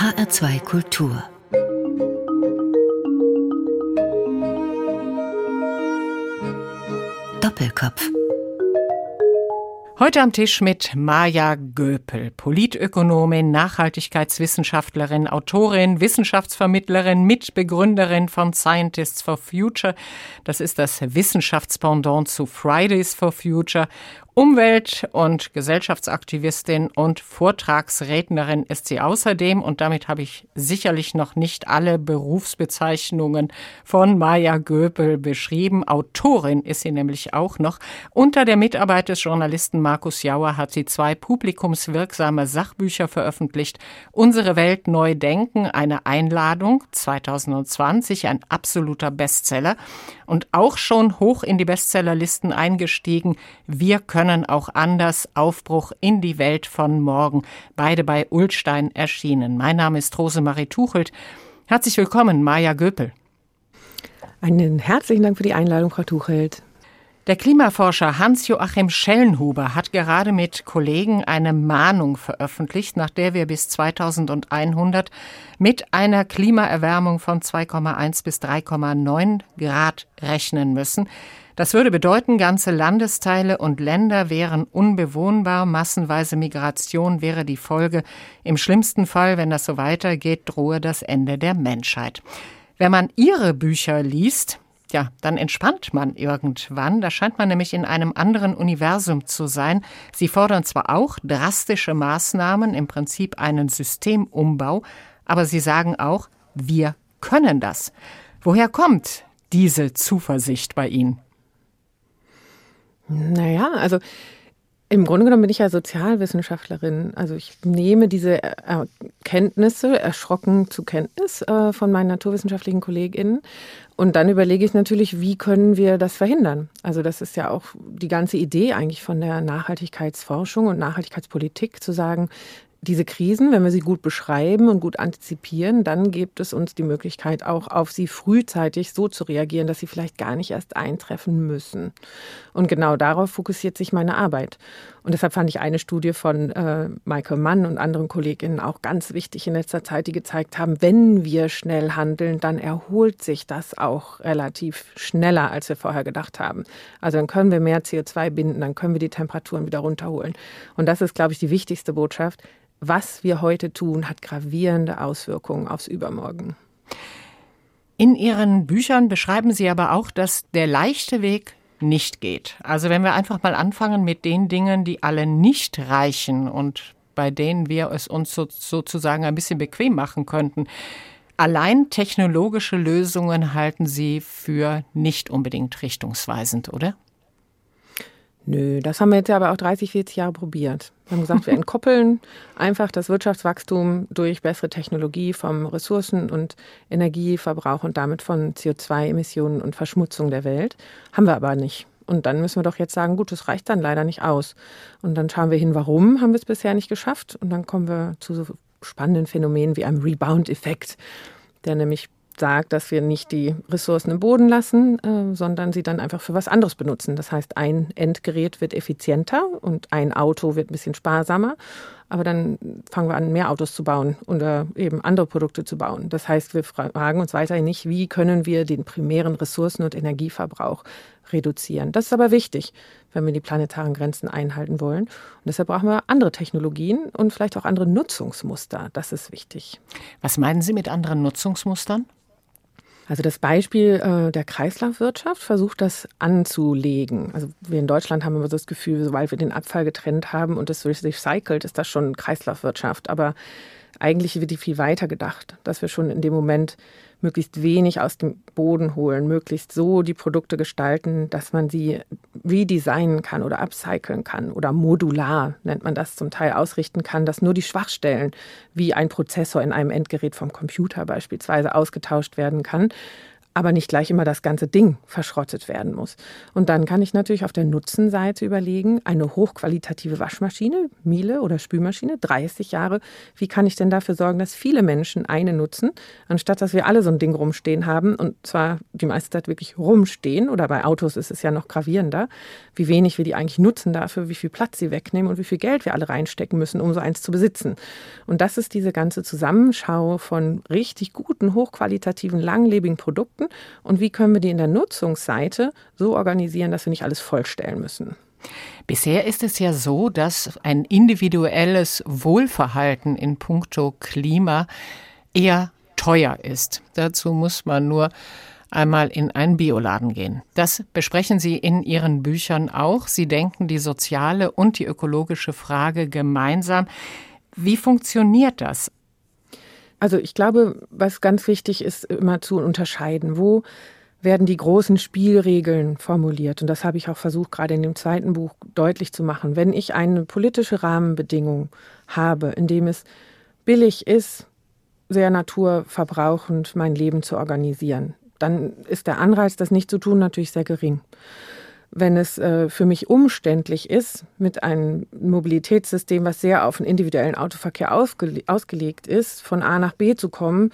HR2 Kultur. Doppelkopf. Heute am Tisch mit Maja Göpel, Politökonomin, Nachhaltigkeitswissenschaftlerin, Autorin, Wissenschaftsvermittlerin, Mitbegründerin von Scientists for Future. Das ist das Wissenschaftspendant zu Fridays for Future Umwelt- und Gesellschaftsaktivistin und Vortragsrednerin ist sie außerdem. Und damit habe ich sicherlich noch nicht alle Berufsbezeichnungen von Maja Göpel beschrieben. Autorin ist sie nämlich auch noch. Unter der Mitarbeit des Journalisten Markus Jauer hat sie zwei publikumswirksame Sachbücher veröffentlicht. Unsere Welt neu denken, eine Einladung 2020, ein absoluter Bestseller. Und auch schon hoch in die Bestsellerlisten eingestiegen. Wir können können auch anders Aufbruch in die Welt von morgen. Beide bei Ulstein erschienen. Mein Name ist Rosemarie Tuchelt. Herzlich willkommen, Maja Göpel. Einen herzlichen Dank für die Einladung, Frau Tuchelt. Der Klimaforscher Hans-Joachim Schellenhuber hat gerade mit Kollegen eine Mahnung veröffentlicht, nach der wir bis 2100 mit einer Klimaerwärmung von 2,1 bis 3,9 Grad rechnen müssen. Das würde bedeuten, ganze Landesteile und Länder wären unbewohnbar, massenweise Migration wäre die Folge. Im schlimmsten Fall, wenn das so weitergeht, drohe das Ende der Menschheit. Wenn man Ihre Bücher liest, ja, dann entspannt man irgendwann. Da scheint man nämlich in einem anderen Universum zu sein. Sie fordern zwar auch drastische Maßnahmen, im Prinzip einen Systemumbau, aber sie sagen auch, wir können das. Woher kommt diese Zuversicht bei Ihnen? Naja, also im Grunde genommen bin ich ja Sozialwissenschaftlerin. Also ich nehme diese Erkenntnisse erschrocken zur Kenntnis äh, von meinen naturwissenschaftlichen KollegInnen. Und dann überlege ich natürlich, wie können wir das verhindern? Also das ist ja auch die ganze Idee eigentlich von der Nachhaltigkeitsforschung und Nachhaltigkeitspolitik, zu sagen, diese Krisen, wenn wir sie gut beschreiben und gut antizipieren, dann gibt es uns die Möglichkeit, auch auf sie frühzeitig so zu reagieren, dass sie vielleicht gar nicht erst eintreffen müssen. Und genau darauf fokussiert sich meine Arbeit. Und deshalb fand ich eine Studie von äh, Michael Mann und anderen Kolleginnen auch ganz wichtig in letzter Zeit, die gezeigt haben, wenn wir schnell handeln, dann erholt sich das auch relativ schneller, als wir vorher gedacht haben. Also dann können wir mehr CO2 binden, dann können wir die Temperaturen wieder runterholen. Und das ist, glaube ich, die wichtigste Botschaft was wir heute tun, hat gravierende Auswirkungen aufs Übermorgen. In Ihren Büchern beschreiben Sie aber auch, dass der leichte Weg nicht geht. Also wenn wir einfach mal anfangen mit den Dingen, die alle nicht reichen und bei denen wir es uns so, sozusagen ein bisschen bequem machen könnten. Allein technologische Lösungen halten Sie für nicht unbedingt richtungsweisend, oder? Nö, das haben wir jetzt aber auch 30, 40 Jahre probiert. Wir haben gesagt, wir entkoppeln einfach das Wirtschaftswachstum durch bessere Technologie vom Ressourcen- und Energieverbrauch und damit von CO2-Emissionen und Verschmutzung der Welt. Haben wir aber nicht. Und dann müssen wir doch jetzt sagen, gut, das reicht dann leider nicht aus. Und dann schauen wir hin, warum haben wir es bisher nicht geschafft. Und dann kommen wir zu so spannenden Phänomenen wie einem Rebound-Effekt, der nämlich sagt, dass wir nicht die Ressourcen im Boden lassen, äh, sondern sie dann einfach für was anderes benutzen. Das heißt, ein Endgerät wird effizienter und ein Auto wird ein bisschen sparsamer. Aber dann fangen wir an, mehr Autos zu bauen oder eben andere Produkte zu bauen. Das heißt, wir fragen uns weiterhin nicht, wie können wir den primären Ressourcen- und Energieverbrauch reduzieren. Das ist aber wichtig, wenn wir die planetaren Grenzen einhalten wollen. Und deshalb brauchen wir andere Technologien und vielleicht auch andere Nutzungsmuster. Das ist wichtig. Was meinen Sie mit anderen Nutzungsmustern? Also das Beispiel äh, der Kreislaufwirtschaft versucht das anzulegen. Also wir in Deutschland haben immer so das Gefühl, sobald wir den Abfall getrennt haben und es recycelt, ist das schon Kreislaufwirtschaft. Aber eigentlich wird die viel weiter gedacht, dass wir schon in dem Moment möglichst wenig aus dem Boden holen, möglichst so die Produkte gestalten, dass man sie redesignen kann oder upcyclen kann oder modular nennt man das zum Teil ausrichten kann, dass nur die Schwachstellen wie ein Prozessor in einem Endgerät vom Computer beispielsweise ausgetauscht werden kann. Aber nicht gleich immer das ganze Ding verschrottet werden muss. Und dann kann ich natürlich auf der Nutzenseite überlegen, eine hochqualitative Waschmaschine, Miele oder Spülmaschine, 30 Jahre, wie kann ich denn dafür sorgen, dass viele Menschen eine nutzen, anstatt dass wir alle so ein Ding rumstehen haben und zwar die meiste Zeit wirklich rumstehen oder bei Autos ist es ja noch gravierender, wie wenig wir die eigentlich nutzen dafür, wie viel Platz sie wegnehmen und wie viel Geld wir alle reinstecken müssen, um so eins zu besitzen. Und das ist diese ganze Zusammenschau von richtig guten, hochqualitativen, langlebigen Produkten Produkten und wie können wir die in der Nutzungsseite so organisieren, dass wir nicht alles vollstellen müssen. Bisher ist es ja so, dass ein individuelles Wohlverhalten in puncto Klima eher teuer ist. Dazu muss man nur einmal in einen Bioladen gehen. Das besprechen Sie in Ihren Büchern auch. Sie denken die soziale und die ökologische Frage gemeinsam. Wie funktioniert das? Also ich glaube, was ganz wichtig ist, immer zu unterscheiden, wo werden die großen Spielregeln formuliert. Und das habe ich auch versucht, gerade in dem zweiten Buch deutlich zu machen. Wenn ich eine politische Rahmenbedingung habe, in dem es billig ist, sehr naturverbrauchend mein Leben zu organisieren, dann ist der Anreiz, das nicht zu tun, natürlich sehr gering wenn es äh, für mich umständlich ist, mit einem Mobilitätssystem, was sehr auf den individuellen Autoverkehr ausge ausgelegt ist, von A nach B zu kommen,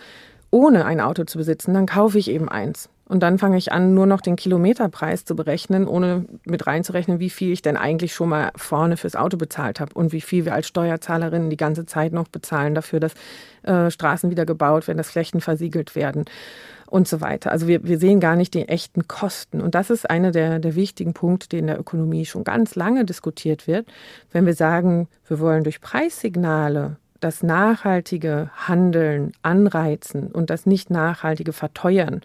ohne ein Auto zu besitzen, dann kaufe ich eben eins. Und dann fange ich an, nur noch den Kilometerpreis zu berechnen, ohne mit reinzurechnen, wie viel ich denn eigentlich schon mal vorne fürs Auto bezahlt habe und wie viel wir als Steuerzahlerinnen die ganze Zeit noch bezahlen dafür, dass äh, Straßen wieder gebaut werden, dass Flächen versiegelt werden und so weiter. Also wir, wir sehen gar nicht die echten Kosten. Und das ist einer der, der wichtigen Punkte, die in der Ökonomie schon ganz lange diskutiert wird. Wenn wir sagen, wir wollen durch Preissignale das nachhaltige Handeln anreizen und das nicht nachhaltige verteuern,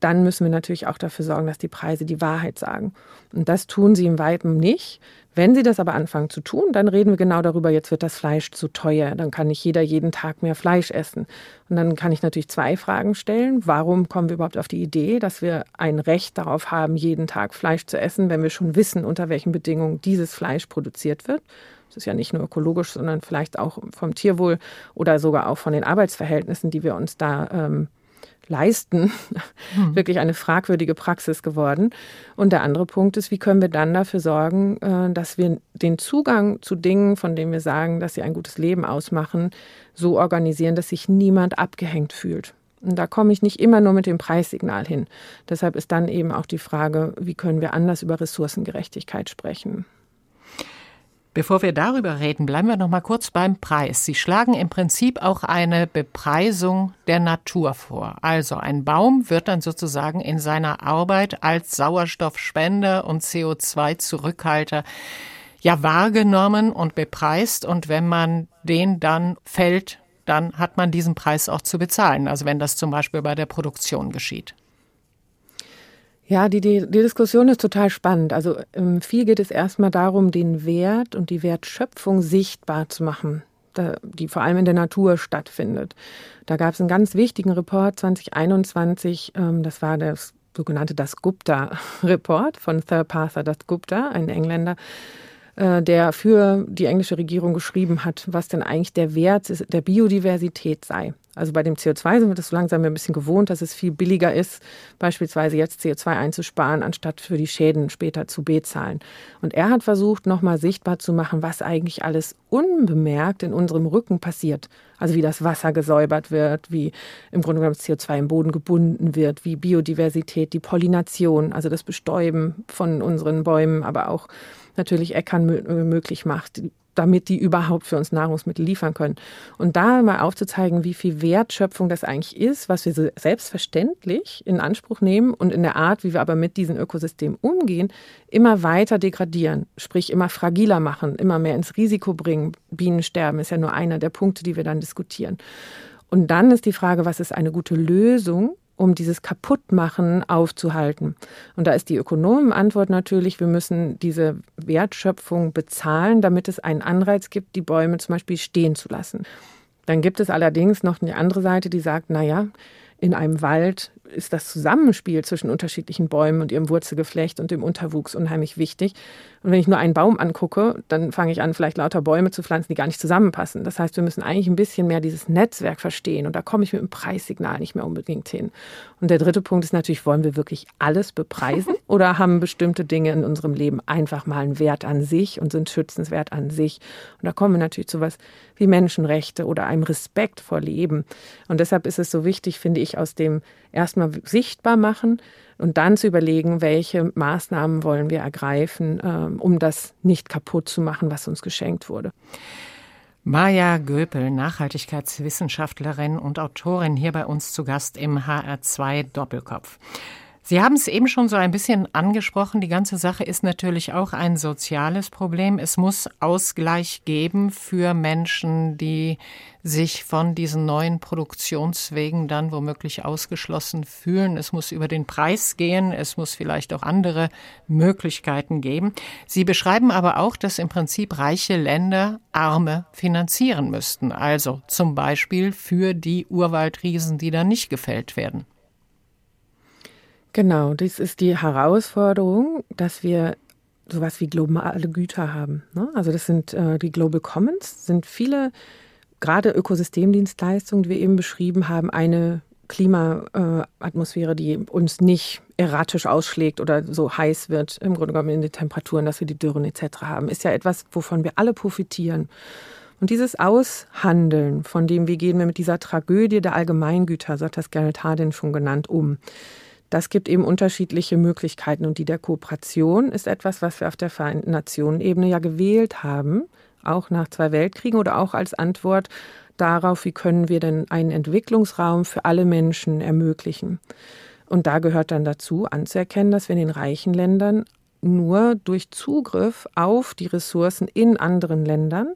dann müssen wir natürlich auch dafür sorgen, dass die Preise die Wahrheit sagen. Und das tun sie im Weitem nicht. Wenn sie das aber anfangen zu tun, dann reden wir genau darüber, jetzt wird das Fleisch zu teuer, dann kann nicht jeder jeden Tag mehr Fleisch essen. Und dann kann ich natürlich zwei Fragen stellen. Warum kommen wir überhaupt auf die Idee, dass wir ein Recht darauf haben, jeden Tag Fleisch zu essen, wenn wir schon wissen, unter welchen Bedingungen dieses Fleisch produziert wird? Das ist ja nicht nur ökologisch, sondern vielleicht auch vom Tierwohl oder sogar auch von den Arbeitsverhältnissen, die wir uns da ähm, leisten, hm. wirklich eine fragwürdige Praxis geworden. Und der andere Punkt ist, wie können wir dann dafür sorgen, äh, dass wir den Zugang zu Dingen, von denen wir sagen, dass sie ein gutes Leben ausmachen, so organisieren, dass sich niemand abgehängt fühlt. Und da komme ich nicht immer nur mit dem Preissignal hin. Deshalb ist dann eben auch die Frage, wie können wir anders über Ressourcengerechtigkeit sprechen. Bevor wir darüber reden, bleiben wir noch mal kurz beim Preis. Sie schlagen im Prinzip auch eine Bepreisung der Natur vor. Also ein Baum wird dann sozusagen in seiner Arbeit als Sauerstoffspender und CO2-Zurückhalter ja wahrgenommen und bepreist und wenn man den dann fällt, dann hat man diesen Preis auch zu bezahlen. Also wenn das zum Beispiel bei der Produktion geschieht. Ja, die, die, die Diskussion ist total spannend. Also ähm, viel geht es erstmal darum, den Wert und die Wertschöpfung sichtbar zu machen, die vor allem in der Natur stattfindet. Da gab es einen ganz wichtigen Report 2021, ähm, das war das sogenannte Das Gupta-Report von Sir Partha Das Gupta, ein Engländer, äh, der für die englische Regierung geschrieben hat, was denn eigentlich der Wert der Biodiversität sei. Also bei dem CO2 sind wir das so langsam ein bisschen gewohnt, dass es viel billiger ist, beispielsweise jetzt CO2 einzusparen, anstatt für die Schäden später zu bezahlen. Und er hat versucht, nochmal sichtbar zu machen, was eigentlich alles unbemerkt in unserem Rücken passiert. Also wie das Wasser gesäubert wird, wie im Grunde genommen das CO2 im Boden gebunden wird, wie Biodiversität, die Pollination, also das Bestäuben von unseren Bäumen, aber auch natürlich Äckern möglich macht, damit die überhaupt für uns Nahrungsmittel liefern können. Und da mal aufzuzeigen, wie viel Wertschöpfung das eigentlich ist, was wir selbstverständlich in Anspruch nehmen und in der Art, wie wir aber mit diesen Ökosystemen umgehen, immer weiter degradieren, sprich immer fragiler machen, immer mehr ins Risiko bringen. Bienensterben ist ja nur einer der Punkte, die wir dann diskutieren. Und dann ist die Frage, was ist eine gute Lösung um dieses Kaputtmachen aufzuhalten. Und da ist die Ökonomenantwort natürlich, wir müssen diese Wertschöpfung bezahlen, damit es einen Anreiz gibt, die Bäume zum Beispiel stehen zu lassen. Dann gibt es allerdings noch eine andere Seite, die sagt, na ja, in einem Wald ist das Zusammenspiel zwischen unterschiedlichen Bäumen und ihrem Wurzelgeflecht und dem Unterwuchs unheimlich wichtig. Und wenn ich nur einen Baum angucke, dann fange ich an, vielleicht lauter Bäume zu pflanzen, die gar nicht zusammenpassen. Das heißt, wir müssen eigentlich ein bisschen mehr dieses Netzwerk verstehen. Und da komme ich mit dem Preissignal nicht mehr unbedingt hin. Und der dritte Punkt ist natürlich, wollen wir wirklich alles bepreisen oder haben bestimmte Dinge in unserem Leben einfach mal einen Wert an sich und sind schützenswert an sich? Und da kommen wir natürlich zu was wie Menschenrechte oder einem Respekt vor Leben. Und deshalb ist es so wichtig, finde ich, aus dem erstmal sichtbar machen und dann zu überlegen, welche Maßnahmen wollen wir ergreifen, ähm, um das nicht kaputt zu machen, was uns geschenkt wurde. Maja Göpel, Nachhaltigkeitswissenschaftlerin und Autorin, hier bei uns zu Gast im HR2 Doppelkopf. Sie haben es eben schon so ein bisschen angesprochen. Die ganze Sache ist natürlich auch ein soziales Problem. Es muss Ausgleich geben für Menschen, die sich von diesen neuen Produktionswegen dann womöglich ausgeschlossen fühlen. Es muss über den Preis gehen. Es muss vielleicht auch andere Möglichkeiten geben. Sie beschreiben aber auch, dass im Prinzip reiche Länder Arme finanzieren müssten. Also zum Beispiel für die Urwaldriesen, die dann nicht gefällt werden. Genau, dies ist die Herausforderung, dass wir sowas wie globale Güter haben. Ne? Also das sind äh, die Global Commons, sind viele, gerade Ökosystemdienstleistungen, die wir eben beschrieben haben, eine Klimaatmosphäre, die uns nicht erratisch ausschlägt oder so heiß wird, im Grunde genommen in den Temperaturen, dass wir die Dürren etc. haben, ist ja etwas, wovon wir alle profitieren. Und dieses Aushandeln, von dem, wie gehen wir mit dieser Tragödie der Allgemeingüter, so hat das Gerald Hardin schon genannt, um, das gibt eben unterschiedliche Möglichkeiten und die der Kooperation ist etwas, was wir auf der Vereinten Nationen Ebene ja gewählt haben, auch nach zwei Weltkriegen oder auch als Antwort darauf, wie können wir denn einen Entwicklungsraum für alle Menschen ermöglichen. Und da gehört dann dazu anzuerkennen, dass wir in den reichen Ländern nur durch Zugriff auf die Ressourcen in anderen Ländern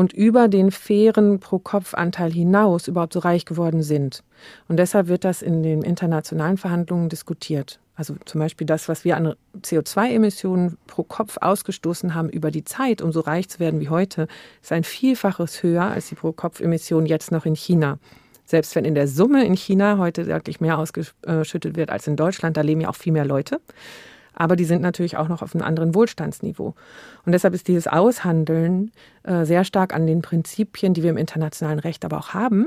und über den fairen Pro-Kopf-Anteil hinaus überhaupt so reich geworden sind. Und deshalb wird das in den internationalen Verhandlungen diskutiert. Also zum Beispiel das, was wir an CO2-Emissionen pro Kopf ausgestoßen haben über die Zeit, um so reich zu werden wie heute, ist ein Vielfaches höher als die Pro-Kopf-Emissionen jetzt noch in China. Selbst wenn in der Summe in China heute deutlich mehr ausgeschüttet wird als in Deutschland, da leben ja auch viel mehr Leute aber die sind natürlich auch noch auf einem anderen Wohlstandsniveau. Und deshalb ist dieses Aushandeln sehr stark an den Prinzipien, die wir im internationalen Recht aber auch haben,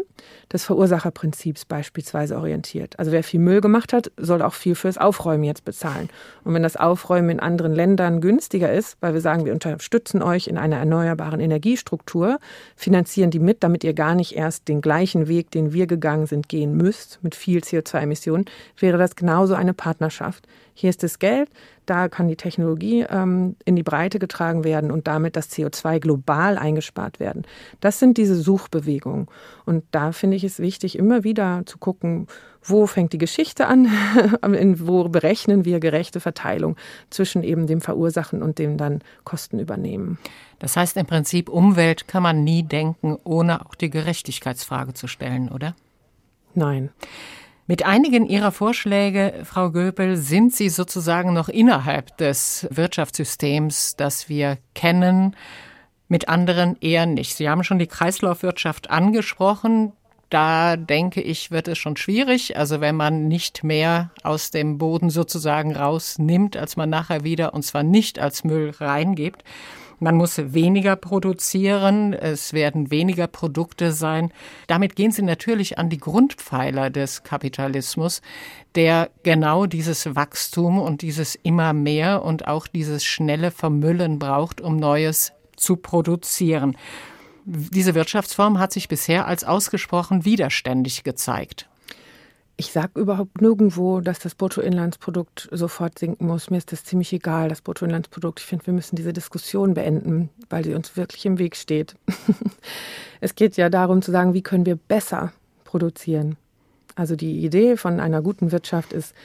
des Verursacherprinzips beispielsweise orientiert. Also wer viel Müll gemacht hat, soll auch viel fürs Aufräumen jetzt bezahlen. Und wenn das Aufräumen in anderen Ländern günstiger ist, weil wir sagen, wir unterstützen euch in einer erneuerbaren Energiestruktur, finanzieren die mit, damit ihr gar nicht erst den gleichen Weg, den wir gegangen sind, gehen müsst, mit viel CO2-Emissionen, wäre das genauso eine Partnerschaft. Hier ist das Geld, da kann die Technologie ähm, in die Breite getragen werden und damit das CO2 global eingespart werden. Das sind diese Suchbewegungen. Und da finde ich es wichtig, immer wieder zu gucken, wo fängt die Geschichte an, wo berechnen wir gerechte Verteilung zwischen eben dem Verursachen und dem dann Kosten übernehmen. Das heißt im Prinzip, Umwelt kann man nie denken, ohne auch die Gerechtigkeitsfrage zu stellen, oder? Nein. Mit einigen Ihrer Vorschläge, Frau Göpel, sind Sie sozusagen noch innerhalb des Wirtschaftssystems, das wir kennen, mit anderen eher nicht. Sie haben schon die Kreislaufwirtschaft angesprochen. Da denke ich, wird es schon schwierig. Also wenn man nicht mehr aus dem Boden sozusagen rausnimmt, als man nachher wieder, und zwar nicht als Müll reingibt. Man muss weniger produzieren, es werden weniger Produkte sein. Damit gehen Sie natürlich an die Grundpfeiler des Kapitalismus, der genau dieses Wachstum und dieses immer mehr und auch dieses schnelle Vermüllen braucht, um Neues zu produzieren. Diese Wirtschaftsform hat sich bisher als ausgesprochen widerständig gezeigt. Ich sage überhaupt nirgendwo, dass das Bruttoinlandsprodukt sofort sinken muss. Mir ist das ziemlich egal, das Bruttoinlandsprodukt. Ich finde, wir müssen diese Diskussion beenden, weil sie uns wirklich im Weg steht. es geht ja darum zu sagen, wie können wir besser produzieren. Also die Idee von einer guten Wirtschaft ist,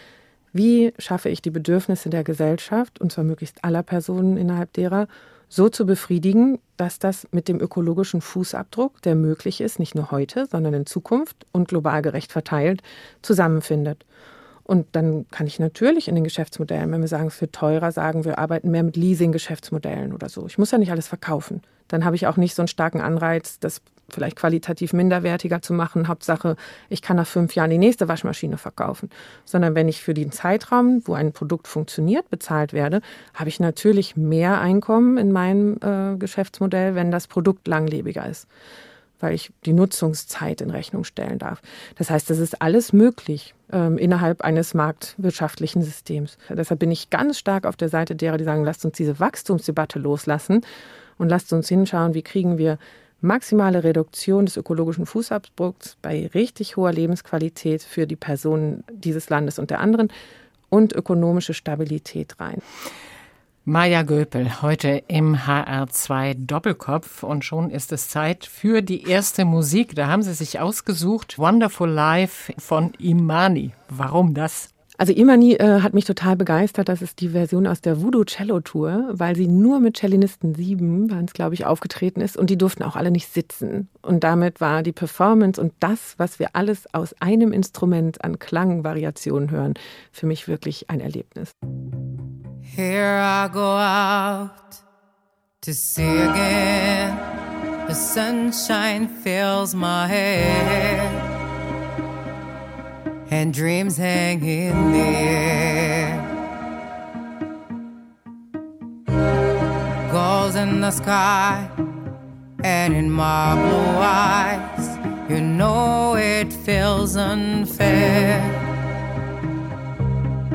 wie schaffe ich die Bedürfnisse der Gesellschaft, und zwar möglichst aller Personen innerhalb derer, so zu befriedigen, dass das mit dem ökologischen Fußabdruck, der möglich ist, nicht nur heute, sondern in Zukunft und global gerecht verteilt, zusammenfindet. Und dann kann ich natürlich in den Geschäftsmodellen, wenn wir sagen, es wird teurer, sagen, wir arbeiten mehr mit Leasing-Geschäftsmodellen oder so. Ich muss ja nicht alles verkaufen. Dann habe ich auch nicht so einen starken Anreiz, das vielleicht qualitativ minderwertiger zu machen. Hauptsache, ich kann nach fünf Jahren die nächste Waschmaschine verkaufen. Sondern wenn ich für den Zeitraum, wo ein Produkt funktioniert, bezahlt werde, habe ich natürlich mehr Einkommen in meinem äh, Geschäftsmodell, wenn das Produkt langlebiger ist weil ich die Nutzungszeit in Rechnung stellen darf. Das heißt, das ist alles möglich ähm, innerhalb eines marktwirtschaftlichen Systems. Deshalb bin ich ganz stark auf der Seite derer, die sagen, lasst uns diese Wachstumsdebatte loslassen und lasst uns hinschauen, wie kriegen wir maximale Reduktion des ökologischen Fußabdrucks bei richtig hoher Lebensqualität für die Personen dieses Landes und der anderen und ökonomische Stabilität rein. Maja Göpel, heute im HR2 Doppelkopf und schon ist es Zeit für die erste Musik. Da haben Sie sich ausgesucht Wonderful Life von Imani. Warum das? Also Imani äh, hat mich total begeistert. Das ist die Version aus der Voodoo Cello Tour, weil sie nur mit Cellinisten sieben, waren es glaube ich, aufgetreten ist und die durften auch alle nicht sitzen. Und damit war die Performance und das, was wir alles aus einem Instrument an Klangvariationen hören, für mich wirklich ein Erlebnis. Here I go out to see again. The sunshine fills my head, and dreams hang in the air. Goals in the sky, and in my blue eyes, you know it feels unfair.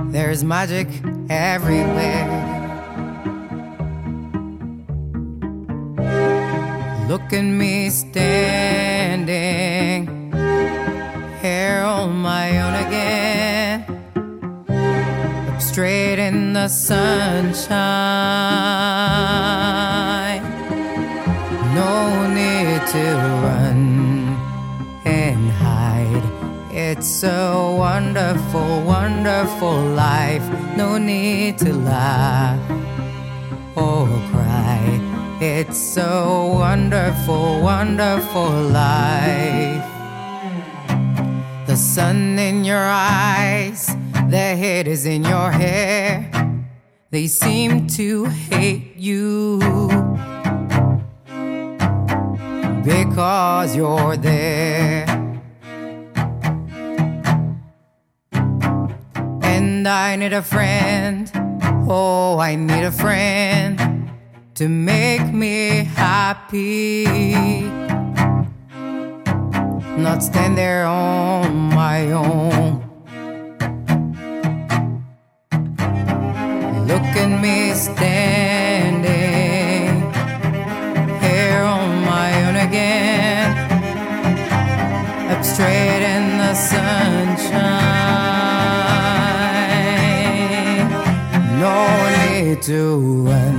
There's magic everywhere. Look at me standing here on my own again, straight in the sunshine. No need to run and hide. It's a wonderful, wonderful life. No need to laugh or cry. It's a wonderful, wonderful life. The sun in your eyes, the head is in your hair. They seem to hate you because you're there. And I need a friend. Oh, I need a friend to make me happy. Not stand there on my own. Look at me standing here on my own again, up straight in the sunshine. No need to run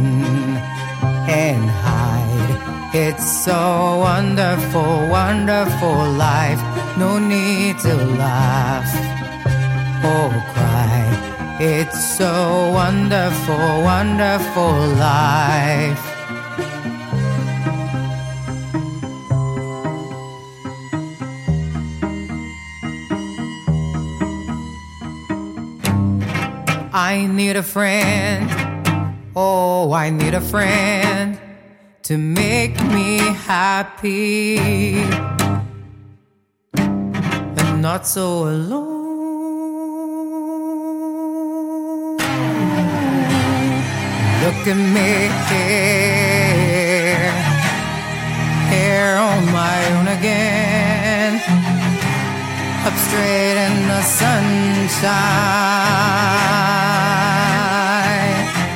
It's so wonderful, wonderful life. No need to laugh or cry. It's so wonderful, wonderful life. I need a friend. Oh, I need a friend to make me happy and not so alone. Look at me here, here on my own again, up straight in the sunshine,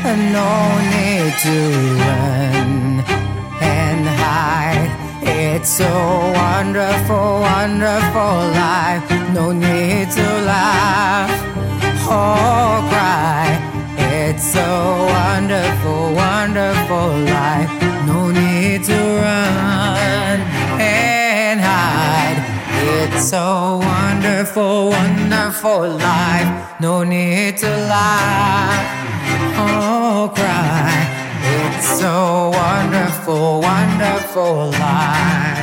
and no need to run. It's so wonderful, wonderful life. No need to laugh or cry. It's so wonderful, wonderful life. No need to run and hide. It's so wonderful, wonderful life. No need to laugh or cry. So wonderful, wonderful life.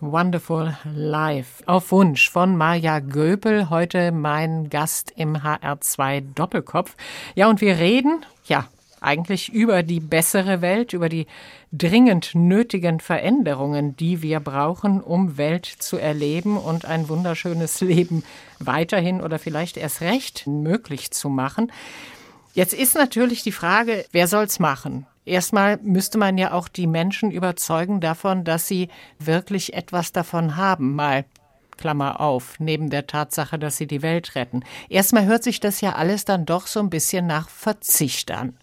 Wonderful Life. Auf Wunsch von Maja Göpel, heute mein Gast im HR2 Doppelkopf. Ja, und wir reden, ja, eigentlich über die bessere Welt, über die dringend nötigen Veränderungen, die wir brauchen, um Welt zu erleben und ein wunderschönes Leben weiterhin oder vielleicht erst recht möglich zu machen. Jetzt ist natürlich die Frage, wer soll's machen? Erstmal müsste man ja auch die Menschen überzeugen davon, dass sie wirklich etwas davon haben, mal Klammer auf, neben der Tatsache, dass sie die Welt retten. Erstmal hört sich das ja alles dann doch so ein bisschen nach Verzicht an.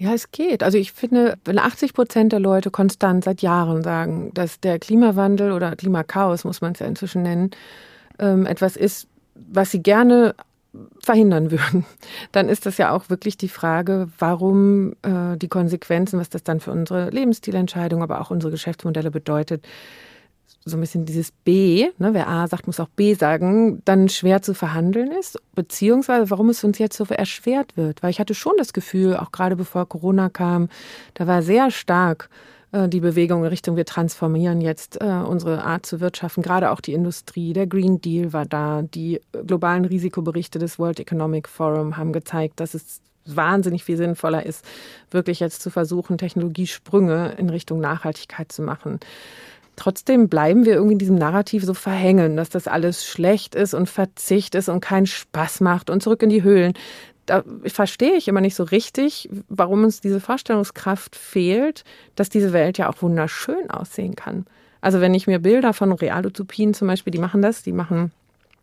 Ja, es geht. Also ich finde, wenn 80 Prozent der Leute konstant seit Jahren sagen, dass der Klimawandel oder Klimakaos, muss man es ja inzwischen nennen, ähm, etwas ist, was sie gerne verhindern würden, dann ist das ja auch wirklich die Frage, warum äh, die Konsequenzen, was das dann für unsere Lebensstilentscheidung, aber auch unsere Geschäftsmodelle bedeutet, so ein bisschen dieses B, ne, wer A sagt, muss auch B sagen, dann schwer zu verhandeln ist, beziehungsweise warum es uns jetzt so erschwert wird. Weil ich hatte schon das Gefühl, auch gerade bevor Corona kam, da war sehr stark äh, die Bewegung in Richtung, wir transformieren jetzt äh, unsere Art zu wirtschaften, gerade auch die Industrie. Der Green Deal war da, die globalen Risikoberichte des World Economic Forum haben gezeigt, dass es wahnsinnig viel sinnvoller ist, wirklich jetzt zu versuchen, Technologiesprünge in Richtung Nachhaltigkeit zu machen. Trotzdem bleiben wir irgendwie in diesem Narrativ so verhängen, dass das alles schlecht ist und Verzicht ist und keinen Spaß macht und zurück in die Höhlen. Da verstehe ich immer nicht so richtig, warum uns diese Vorstellungskraft fehlt, dass diese Welt ja auch wunderschön aussehen kann. Also wenn ich mir Bilder von Realutopien zum Beispiel, die machen das, die machen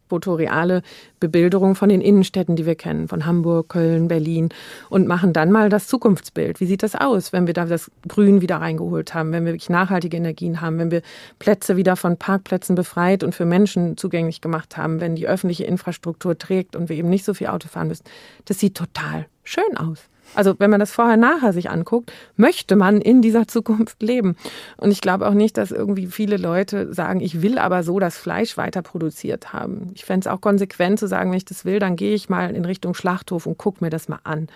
fotoreale Bebilderung von den Innenstädten, die wir kennen, von Hamburg, Köln, Berlin und machen dann mal das Zukunftsbild. Wie sieht das aus, wenn wir da das Grün wieder reingeholt haben, wenn wir wirklich nachhaltige Energien haben, wenn wir Plätze wieder von Parkplätzen befreit und für Menschen zugänglich gemacht haben, wenn die öffentliche Infrastruktur trägt und wir eben nicht so viel Auto fahren müssen. Das sieht total schön aus. Also wenn man das vorher nachher sich anguckt, möchte man in dieser Zukunft leben. Und ich glaube auch nicht, dass irgendwie viele Leute sagen, ich will aber so das Fleisch weiter produziert haben. Ich fände es auch konsequent zu sagen, wenn ich das will, dann gehe ich mal in Richtung Schlachthof und gucke mir das mal an.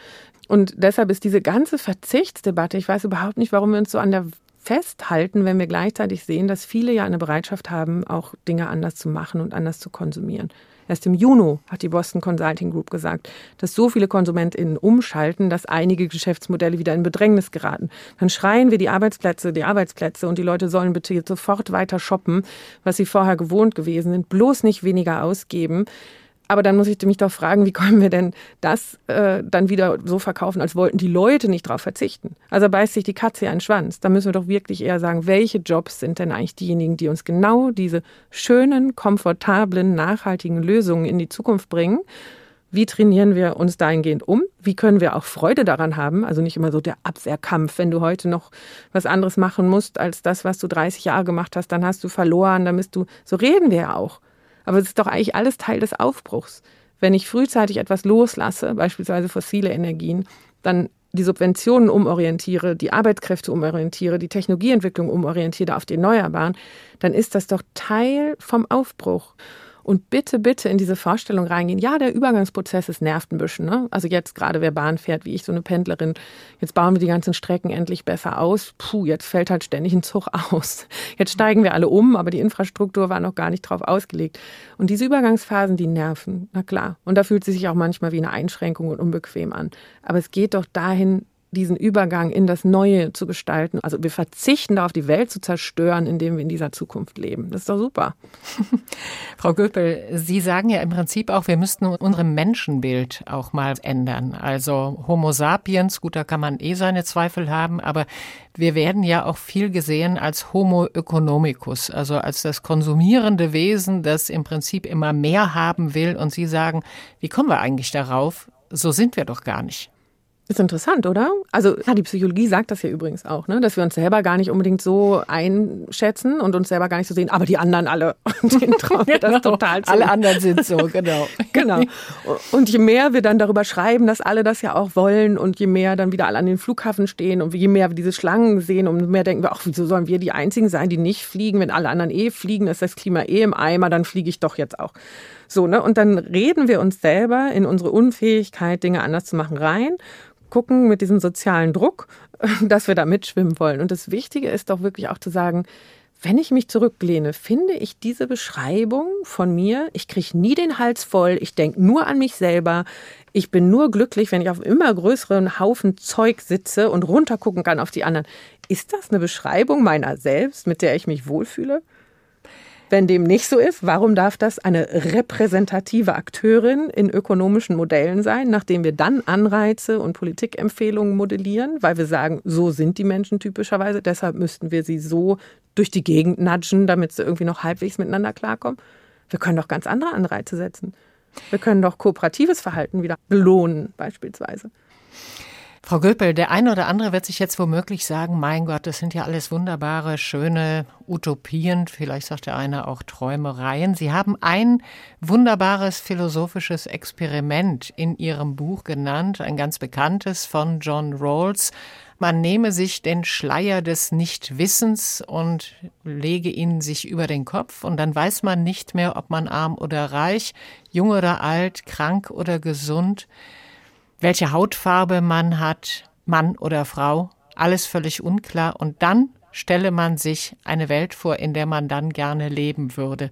Und deshalb ist diese ganze Verzichtsdebatte, ich weiß überhaupt nicht, warum wir uns so an der festhalten, wenn wir gleichzeitig sehen, dass viele ja eine Bereitschaft haben, auch Dinge anders zu machen und anders zu konsumieren. Erst im Juni hat die Boston Consulting Group gesagt, dass so viele KonsumentInnen umschalten, dass einige Geschäftsmodelle wieder in Bedrängnis geraten. Dann schreien wir die Arbeitsplätze, die Arbeitsplätze und die Leute sollen bitte sofort weiter shoppen, was sie vorher gewohnt gewesen sind, bloß nicht weniger ausgeben. Aber dann muss ich mich doch fragen, wie können wir denn das äh, dann wieder so verkaufen, als wollten die Leute nicht darauf verzichten? Also beißt sich die Katze einen Schwanz. Da müssen wir doch wirklich eher sagen, welche Jobs sind denn eigentlich diejenigen, die uns genau diese schönen, komfortablen, nachhaltigen Lösungen in die Zukunft bringen? Wie trainieren wir uns dahingehend um? Wie können wir auch Freude daran haben? Also nicht immer so der Abwehrkampf. Wenn du heute noch was anderes machen musst als das, was du 30 Jahre gemacht hast, dann hast du verloren, dann bist du, so reden wir ja auch. Aber es ist doch eigentlich alles Teil des Aufbruchs. Wenn ich frühzeitig etwas loslasse, beispielsweise fossile Energien, dann die Subventionen umorientiere, die Arbeitskräfte umorientiere, die Technologieentwicklung umorientiere auf die Erneuerbaren, dann ist das doch Teil vom Aufbruch und bitte, bitte in diese Vorstellung reingehen. Ja, der Übergangsprozess ist nervt ein bisschen. Ne? Also jetzt gerade wer Bahn fährt, wie ich, so eine Pendlerin, jetzt bauen wir die ganzen Strecken endlich besser aus. Puh, jetzt fällt halt ständig ein Zug aus. Jetzt steigen wir alle um, aber die Infrastruktur war noch gar nicht drauf ausgelegt. Und diese Übergangsphasen, die nerven, na klar. Und da fühlt sie sich auch manchmal wie eine Einschränkung und unbequem an. Aber es geht doch dahin, diesen Übergang in das Neue zu gestalten. Also wir verzichten darauf, die Welt zu zerstören, indem wir in dieser Zukunft leben. Das ist doch super. Frau Göpel, Sie sagen ja im Prinzip auch, wir müssten unser Menschenbild auch mal ändern. Also Homo sapiens, gut, da kann man eh seine Zweifel haben, aber wir werden ja auch viel gesehen als Homo economicus, also als das konsumierende Wesen, das im Prinzip immer mehr haben will. Und Sie sagen, wie kommen wir eigentlich darauf? So sind wir doch gar nicht. Ist interessant, oder? Also ja, die Psychologie sagt das ja übrigens auch, ne? dass wir uns selber gar nicht unbedingt so einschätzen und uns selber gar nicht so sehen, aber die anderen alle. Trauen wir das genau. total zu. Alle anderen sind so, genau. genau. Und je mehr wir dann darüber schreiben, dass alle das ja auch wollen und je mehr dann wieder alle an den Flughafen stehen und je mehr wir diese Schlangen sehen, umso mehr denken wir, ach, wieso sollen wir die Einzigen sein, die nicht fliegen? Wenn alle anderen eh fliegen, ist das Klima eh im Eimer, dann fliege ich doch jetzt auch. So, ne? Und dann reden wir uns selber in unsere Unfähigkeit, Dinge anders zu machen, rein gucken mit diesem sozialen Druck, dass wir da mitschwimmen wollen. Und das Wichtige ist doch wirklich auch zu sagen, wenn ich mich zurücklehne, finde ich diese Beschreibung von mir, ich kriege nie den Hals voll, ich denke nur an mich selber, Ich bin nur glücklich, wenn ich auf immer größeren Haufen Zeug sitze und runtergucken kann auf die anderen. Ist das eine Beschreibung meiner selbst, mit der ich mich wohlfühle? Wenn dem nicht so ist, warum darf das eine repräsentative Akteurin in ökonomischen Modellen sein, nachdem wir dann Anreize und Politikempfehlungen modellieren, weil wir sagen, so sind die Menschen typischerweise, deshalb müssten wir sie so durch die Gegend nudgen, damit sie irgendwie noch halbwegs miteinander klarkommen? Wir können doch ganz andere Anreize setzen. Wir können doch kooperatives Verhalten wieder belohnen, beispielsweise. Frau Göpel, der eine oder andere wird sich jetzt womöglich sagen, mein Gott, das sind ja alles wunderbare, schöne Utopien, vielleicht sagt der eine auch Träumereien. Sie haben ein wunderbares philosophisches Experiment in Ihrem Buch genannt, ein ganz bekanntes von John Rawls. Man nehme sich den Schleier des Nichtwissens und lege ihn sich über den Kopf und dann weiß man nicht mehr, ob man arm oder reich, jung oder alt, krank oder gesund welche Hautfarbe man hat, Mann oder Frau, alles völlig unklar. Und dann stelle man sich eine Welt vor, in der man dann gerne leben würde.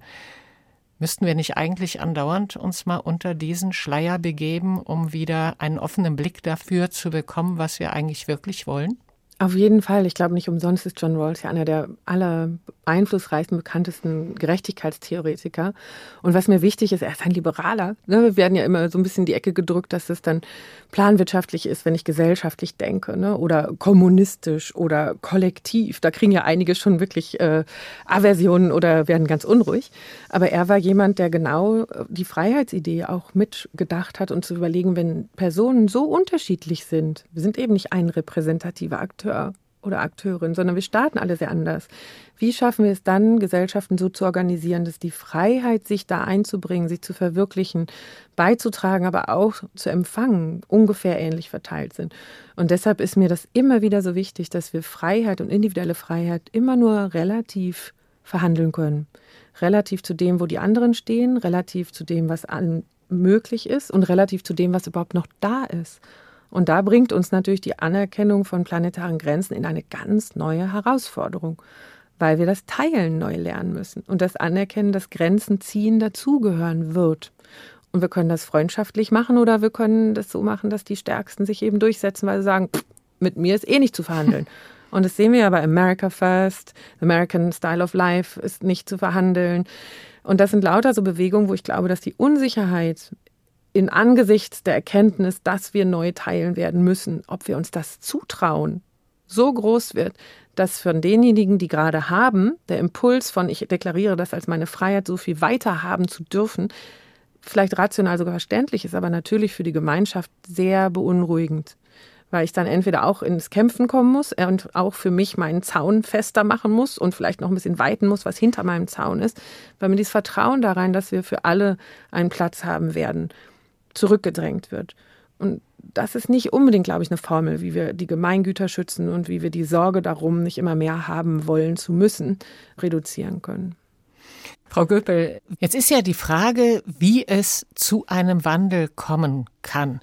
Müssten wir nicht eigentlich andauernd uns mal unter diesen Schleier begeben, um wieder einen offenen Blick dafür zu bekommen, was wir eigentlich wirklich wollen? Auf jeden Fall. Ich glaube, nicht umsonst ist John Rawls ja einer der aller einflussreichsten, bekanntesten Gerechtigkeitstheoretiker. Und was mir wichtig ist, er ist ein Liberaler. Ne? Wir werden ja immer so ein bisschen die Ecke gedrückt, dass es dann planwirtschaftlich ist, wenn ich gesellschaftlich denke, ne? oder kommunistisch oder kollektiv. Da kriegen ja einige schon wirklich äh, Aversionen oder werden ganz unruhig. Aber er war jemand, der genau die Freiheitsidee auch mitgedacht hat und zu überlegen, wenn Personen so unterschiedlich sind, wir sind eben nicht ein repräsentativer Akteur oder Akteurin, sondern wir starten alle sehr anders. Wie schaffen wir es dann, Gesellschaften so zu organisieren, dass die Freiheit, sich da einzubringen, sich zu verwirklichen, beizutragen, aber auch zu empfangen, ungefähr ähnlich verteilt sind? Und deshalb ist mir das immer wieder so wichtig, dass wir Freiheit und individuelle Freiheit immer nur relativ verhandeln können. Relativ zu dem, wo die anderen stehen, relativ zu dem, was möglich ist und relativ zu dem, was überhaupt noch da ist. Und da bringt uns natürlich die Anerkennung von planetaren Grenzen in eine ganz neue Herausforderung, weil wir das Teilen neu lernen müssen und das Anerkennen, dass Grenzen ziehen dazugehören wird. Und wir können das freundschaftlich machen oder wir können das so machen, dass die Stärksten sich eben durchsetzen, weil sie sagen, pff, mit mir ist eh nicht zu verhandeln. Und das sehen wir ja bei America First, American Style of Life ist nicht zu verhandeln. Und das sind lauter so Bewegungen, wo ich glaube, dass die Unsicherheit in Angesichts der Erkenntnis, dass wir neu teilen werden müssen, ob wir uns das zutrauen, so groß wird, dass von denjenigen, die gerade haben, der Impuls von ich deklariere das als meine Freiheit, so viel weiter haben zu dürfen, vielleicht rational sogar verständlich ist, aber natürlich für die Gemeinschaft sehr beunruhigend. Weil ich dann entweder auch ins Kämpfen kommen muss und auch für mich meinen Zaun fester machen muss und vielleicht noch ein bisschen weiten muss, was hinter meinem Zaun ist, weil mir dieses Vertrauen da rein, dass wir für alle einen Platz haben werden zurückgedrängt wird. Und das ist nicht unbedingt, glaube ich, eine Formel, wie wir die Gemeingüter schützen und wie wir die Sorge darum, nicht immer mehr haben wollen zu müssen, reduzieren können. Frau Göpel, jetzt ist ja die Frage, wie es zu einem Wandel kommen kann.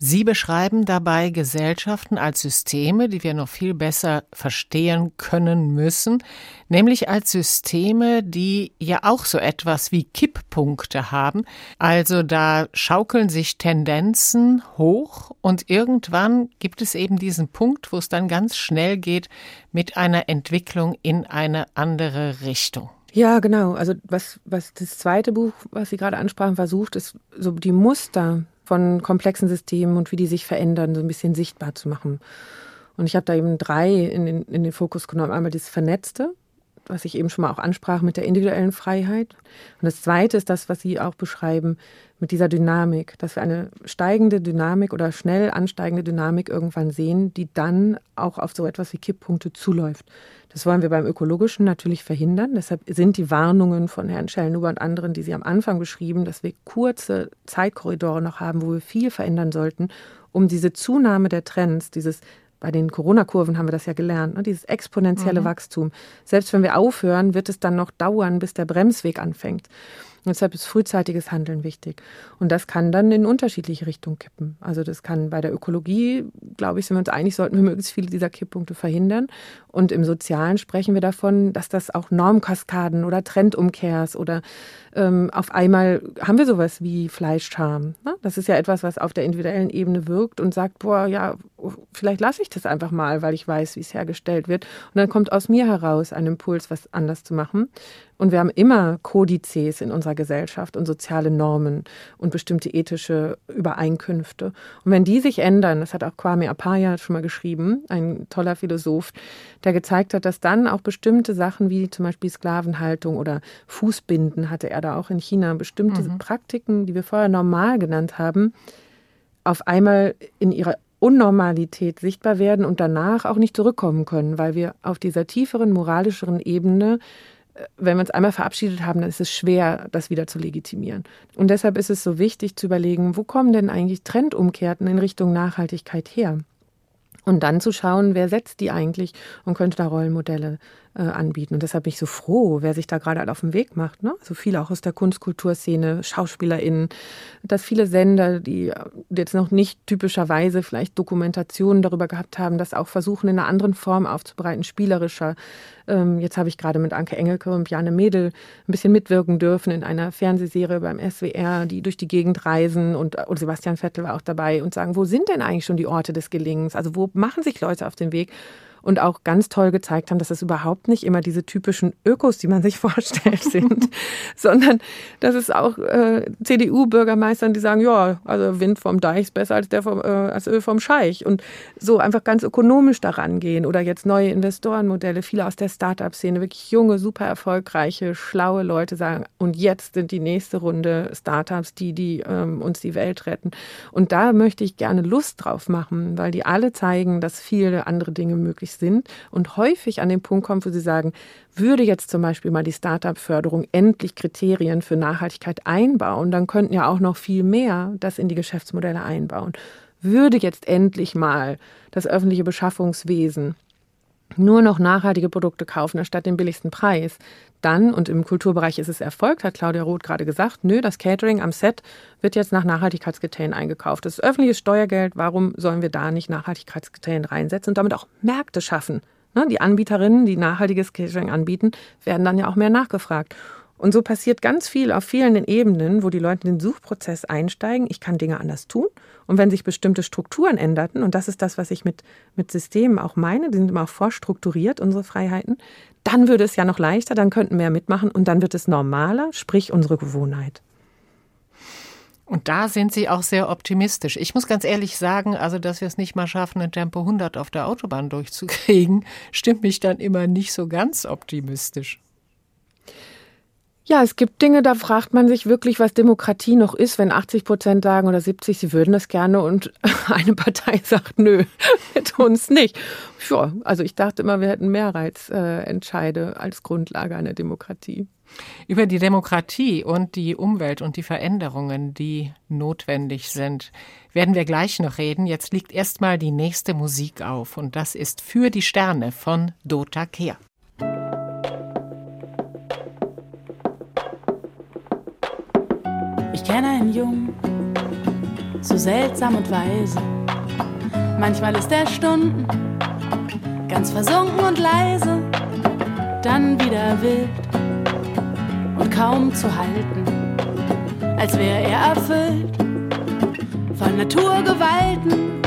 Sie beschreiben dabei Gesellschaften als Systeme, die wir noch viel besser verstehen können müssen, nämlich als Systeme, die ja auch so etwas wie Kipppunkte haben. Also da schaukeln sich Tendenzen hoch und irgendwann gibt es eben diesen Punkt, wo es dann ganz schnell geht mit einer Entwicklung in eine andere Richtung. Ja, genau. Also was, was das zweite Buch, was Sie gerade ansprachen, versucht, ist so die Muster von komplexen Systemen und wie die sich verändern, so ein bisschen sichtbar zu machen. Und ich habe da eben drei in den, in den Fokus genommen. Einmal das Vernetzte, was ich eben schon mal auch ansprach mit der individuellen Freiheit. Und das Zweite ist das, was Sie auch beschreiben mit dieser Dynamik, dass wir eine steigende Dynamik oder schnell ansteigende Dynamik irgendwann sehen, die dann auch auf so etwas wie Kipppunkte zuläuft. Das wollen wir beim Ökologischen natürlich verhindern. Deshalb sind die Warnungen von Herrn Schellnuber und anderen, die Sie am Anfang beschrieben, dass wir kurze Zeitkorridore noch haben, wo wir viel verändern sollten, um diese Zunahme der Trends, dieses bei den Corona-Kurven haben wir das ja gelernt, ne? dieses exponentielle mhm. Wachstum. Selbst wenn wir aufhören, wird es dann noch dauern, bis der Bremsweg anfängt. Deshalb ist frühzeitiges Handeln wichtig. Und das kann dann in unterschiedliche Richtungen kippen. Also das kann bei der Ökologie, glaube ich, sind wir uns einig, sollten wir möglichst viele dieser Kipppunkte verhindern. Und im Sozialen sprechen wir davon, dass das auch Normkaskaden oder Trendumkehrs oder ähm, auf einmal haben wir sowas wie Fleischscham. Ne? Das ist ja etwas, was auf der individuellen Ebene wirkt und sagt, boah, ja, vielleicht lasse ich das einfach mal, weil ich weiß, wie es hergestellt wird. Und dann kommt aus mir heraus ein Impuls, was anders zu machen. Und wir haben immer Kodizes in unserer Gesellschaft und soziale Normen und bestimmte ethische Übereinkünfte. Und wenn die sich ändern, das hat auch Kwame Apaya schon mal geschrieben, ein toller Philosoph, der gezeigt hat, dass dann auch bestimmte Sachen wie zum Beispiel Sklavenhaltung oder Fußbinden hatte er da auch in China, bestimmte mhm. Praktiken, die wir vorher normal genannt haben, auf einmal in ihrer Unnormalität sichtbar werden und danach auch nicht zurückkommen können, weil wir auf dieser tieferen, moralischeren Ebene wenn wir uns einmal verabschiedet haben, dann ist es schwer, das wieder zu legitimieren. Und deshalb ist es so wichtig zu überlegen, wo kommen denn eigentlich Trendumkehrten in Richtung Nachhaltigkeit her? Und dann zu schauen, wer setzt die eigentlich und könnte da Rollenmodelle äh, anbieten. Und deshalb bin ich so froh, wer sich da gerade halt auf den Weg macht. Ne? So viele auch aus der Kunstkulturszene, SchauspielerInnen, dass viele Sender, die jetzt noch nicht typischerweise vielleicht Dokumentationen darüber gehabt haben, das auch versuchen, in einer anderen Form aufzubereiten, spielerischer. Ähm, jetzt habe ich gerade mit Anke Engelke und Bjane Mädel ein bisschen mitwirken dürfen in einer Fernsehserie beim SWR, die durch die Gegend reisen und, und Sebastian Vettel war auch dabei und sagen, wo sind denn eigentlich schon die Orte des Gelingens? Also wo machen sich Leute auf den Weg? Und auch ganz toll gezeigt haben, dass es überhaupt nicht immer diese typischen Ökos, die man sich vorstellt, sind, sondern dass es auch äh, CDU-Bürgermeistern, die sagen, ja, also Wind vom Deich ist besser als der vom, äh, als Öl vom Scheich und so einfach ganz ökonomisch daran gehen oder jetzt neue Investorenmodelle, viele aus der Startup-Szene, wirklich junge, super erfolgreiche, schlaue Leute sagen, und jetzt sind die nächste Runde Startups, die, die ähm, uns die Welt retten. Und da möchte ich gerne Lust drauf machen, weil die alle zeigen, dass viele andere Dinge möglich möglich sind und häufig an den Punkt kommen, wo sie sagen, würde jetzt zum Beispiel mal die Start-up-Förderung endlich Kriterien für Nachhaltigkeit einbauen, dann könnten ja auch noch viel mehr das in die Geschäftsmodelle einbauen. Würde jetzt endlich mal das öffentliche Beschaffungswesen nur noch nachhaltige Produkte kaufen, anstatt den billigsten Preis, dann, und im Kulturbereich ist es erfolgt, hat Claudia Roth gerade gesagt, nö, das Catering am Set wird jetzt nach Nachhaltigkeitskriterien eingekauft. Das ist öffentliches Steuergeld, warum sollen wir da nicht Nachhaltigkeitskriterien reinsetzen und damit auch Märkte schaffen? Ne, die Anbieterinnen, die nachhaltiges Catering anbieten, werden dann ja auch mehr nachgefragt. Und so passiert ganz viel auf vielen Ebenen, wo die Leute in den Suchprozess einsteigen. Ich kann Dinge anders tun. Und wenn sich bestimmte Strukturen änderten, und das ist das, was ich mit, mit Systemen auch meine, die sind immer auch vorstrukturiert, unsere Freiheiten, dann würde es ja noch leichter, dann könnten mehr mitmachen und dann wird es normaler, sprich unsere Gewohnheit. Und da sind Sie auch sehr optimistisch. Ich muss ganz ehrlich sagen, also dass wir es nicht mal schaffen, ein Tempo 100 auf der Autobahn durchzukriegen, stimmt mich dann immer nicht so ganz optimistisch. Ja, es gibt Dinge, da fragt man sich wirklich, was Demokratie noch ist, wenn 80 Prozent sagen oder 70, sie würden das gerne und eine Partei sagt, nö, wir tun es nicht. Ja, also ich dachte immer, wir hätten Mehrheitsentscheide als Grundlage einer Demokratie. Über die Demokratie und die Umwelt und die Veränderungen, die notwendig sind, werden wir gleich noch reden. Jetzt liegt erstmal die nächste Musik auf und das ist Für die Sterne von Dota Kehr. Kenne einen Jungen, so seltsam und weise. Manchmal ist er Stunden ganz versunken und leise, dann wieder wild und kaum zu halten, als wäre er erfüllt von Naturgewalten.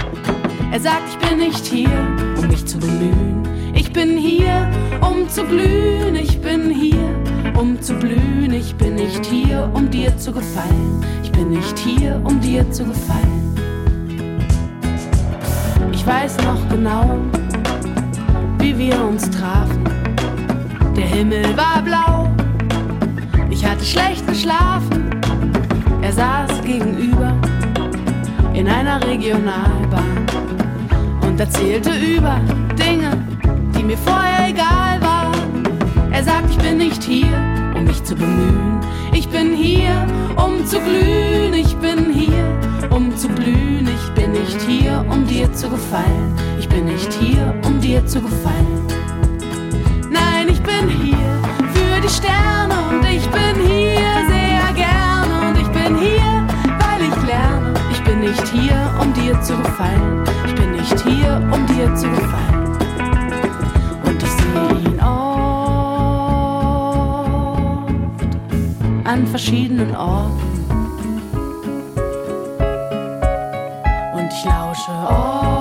Er sagt, ich bin nicht hier, um mich zu bemühen. Ich bin hier, um zu glühen. Ich bin hier, um zu blühen. Ich bin nicht hier, um dir zu gefallen. Ich bin nicht hier, um dir zu gefallen. Ich weiß noch genau, wie wir uns trafen. Der Himmel war blau, ich hatte schlecht geschlafen. Er saß gegenüber in einer Regionalbahn und erzählte über Dinge, die mir vorher egal waren. Er sagt, ich bin nicht hier, um mich zu bemühen. Ich bin hier, um zu glühen. Ich bin hier, um zu glühen. Ich bin nicht hier, um dir zu gefallen. Ich bin nicht hier, um dir zu gefallen. Nein, ich bin hier für die Sterne und ich bin hier sehr gerne und ich bin hier, weil ich lerne. Ich bin nicht hier, um dir zu gefallen. Ich bin nicht hier, um dir zu gefallen. Verschiedenen Orten. Und ich lausche oft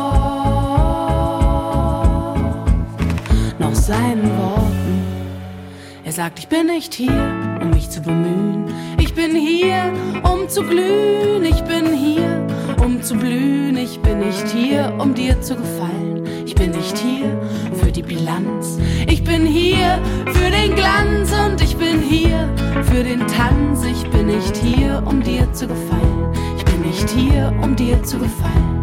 noch seinen Worten. Er sagt, ich bin nicht hier, um mich zu bemühen. Ich bin hier, um zu glühen. Ich bin hier, um zu blühen. Ich bin nicht hier, um dir zu gefallen. Ich bin nicht hier Bilanz. Ich bin hier für den Glanz und ich bin hier für den Tanz. Ich bin nicht hier, um dir zu gefallen. Ich bin nicht hier, um dir zu gefallen.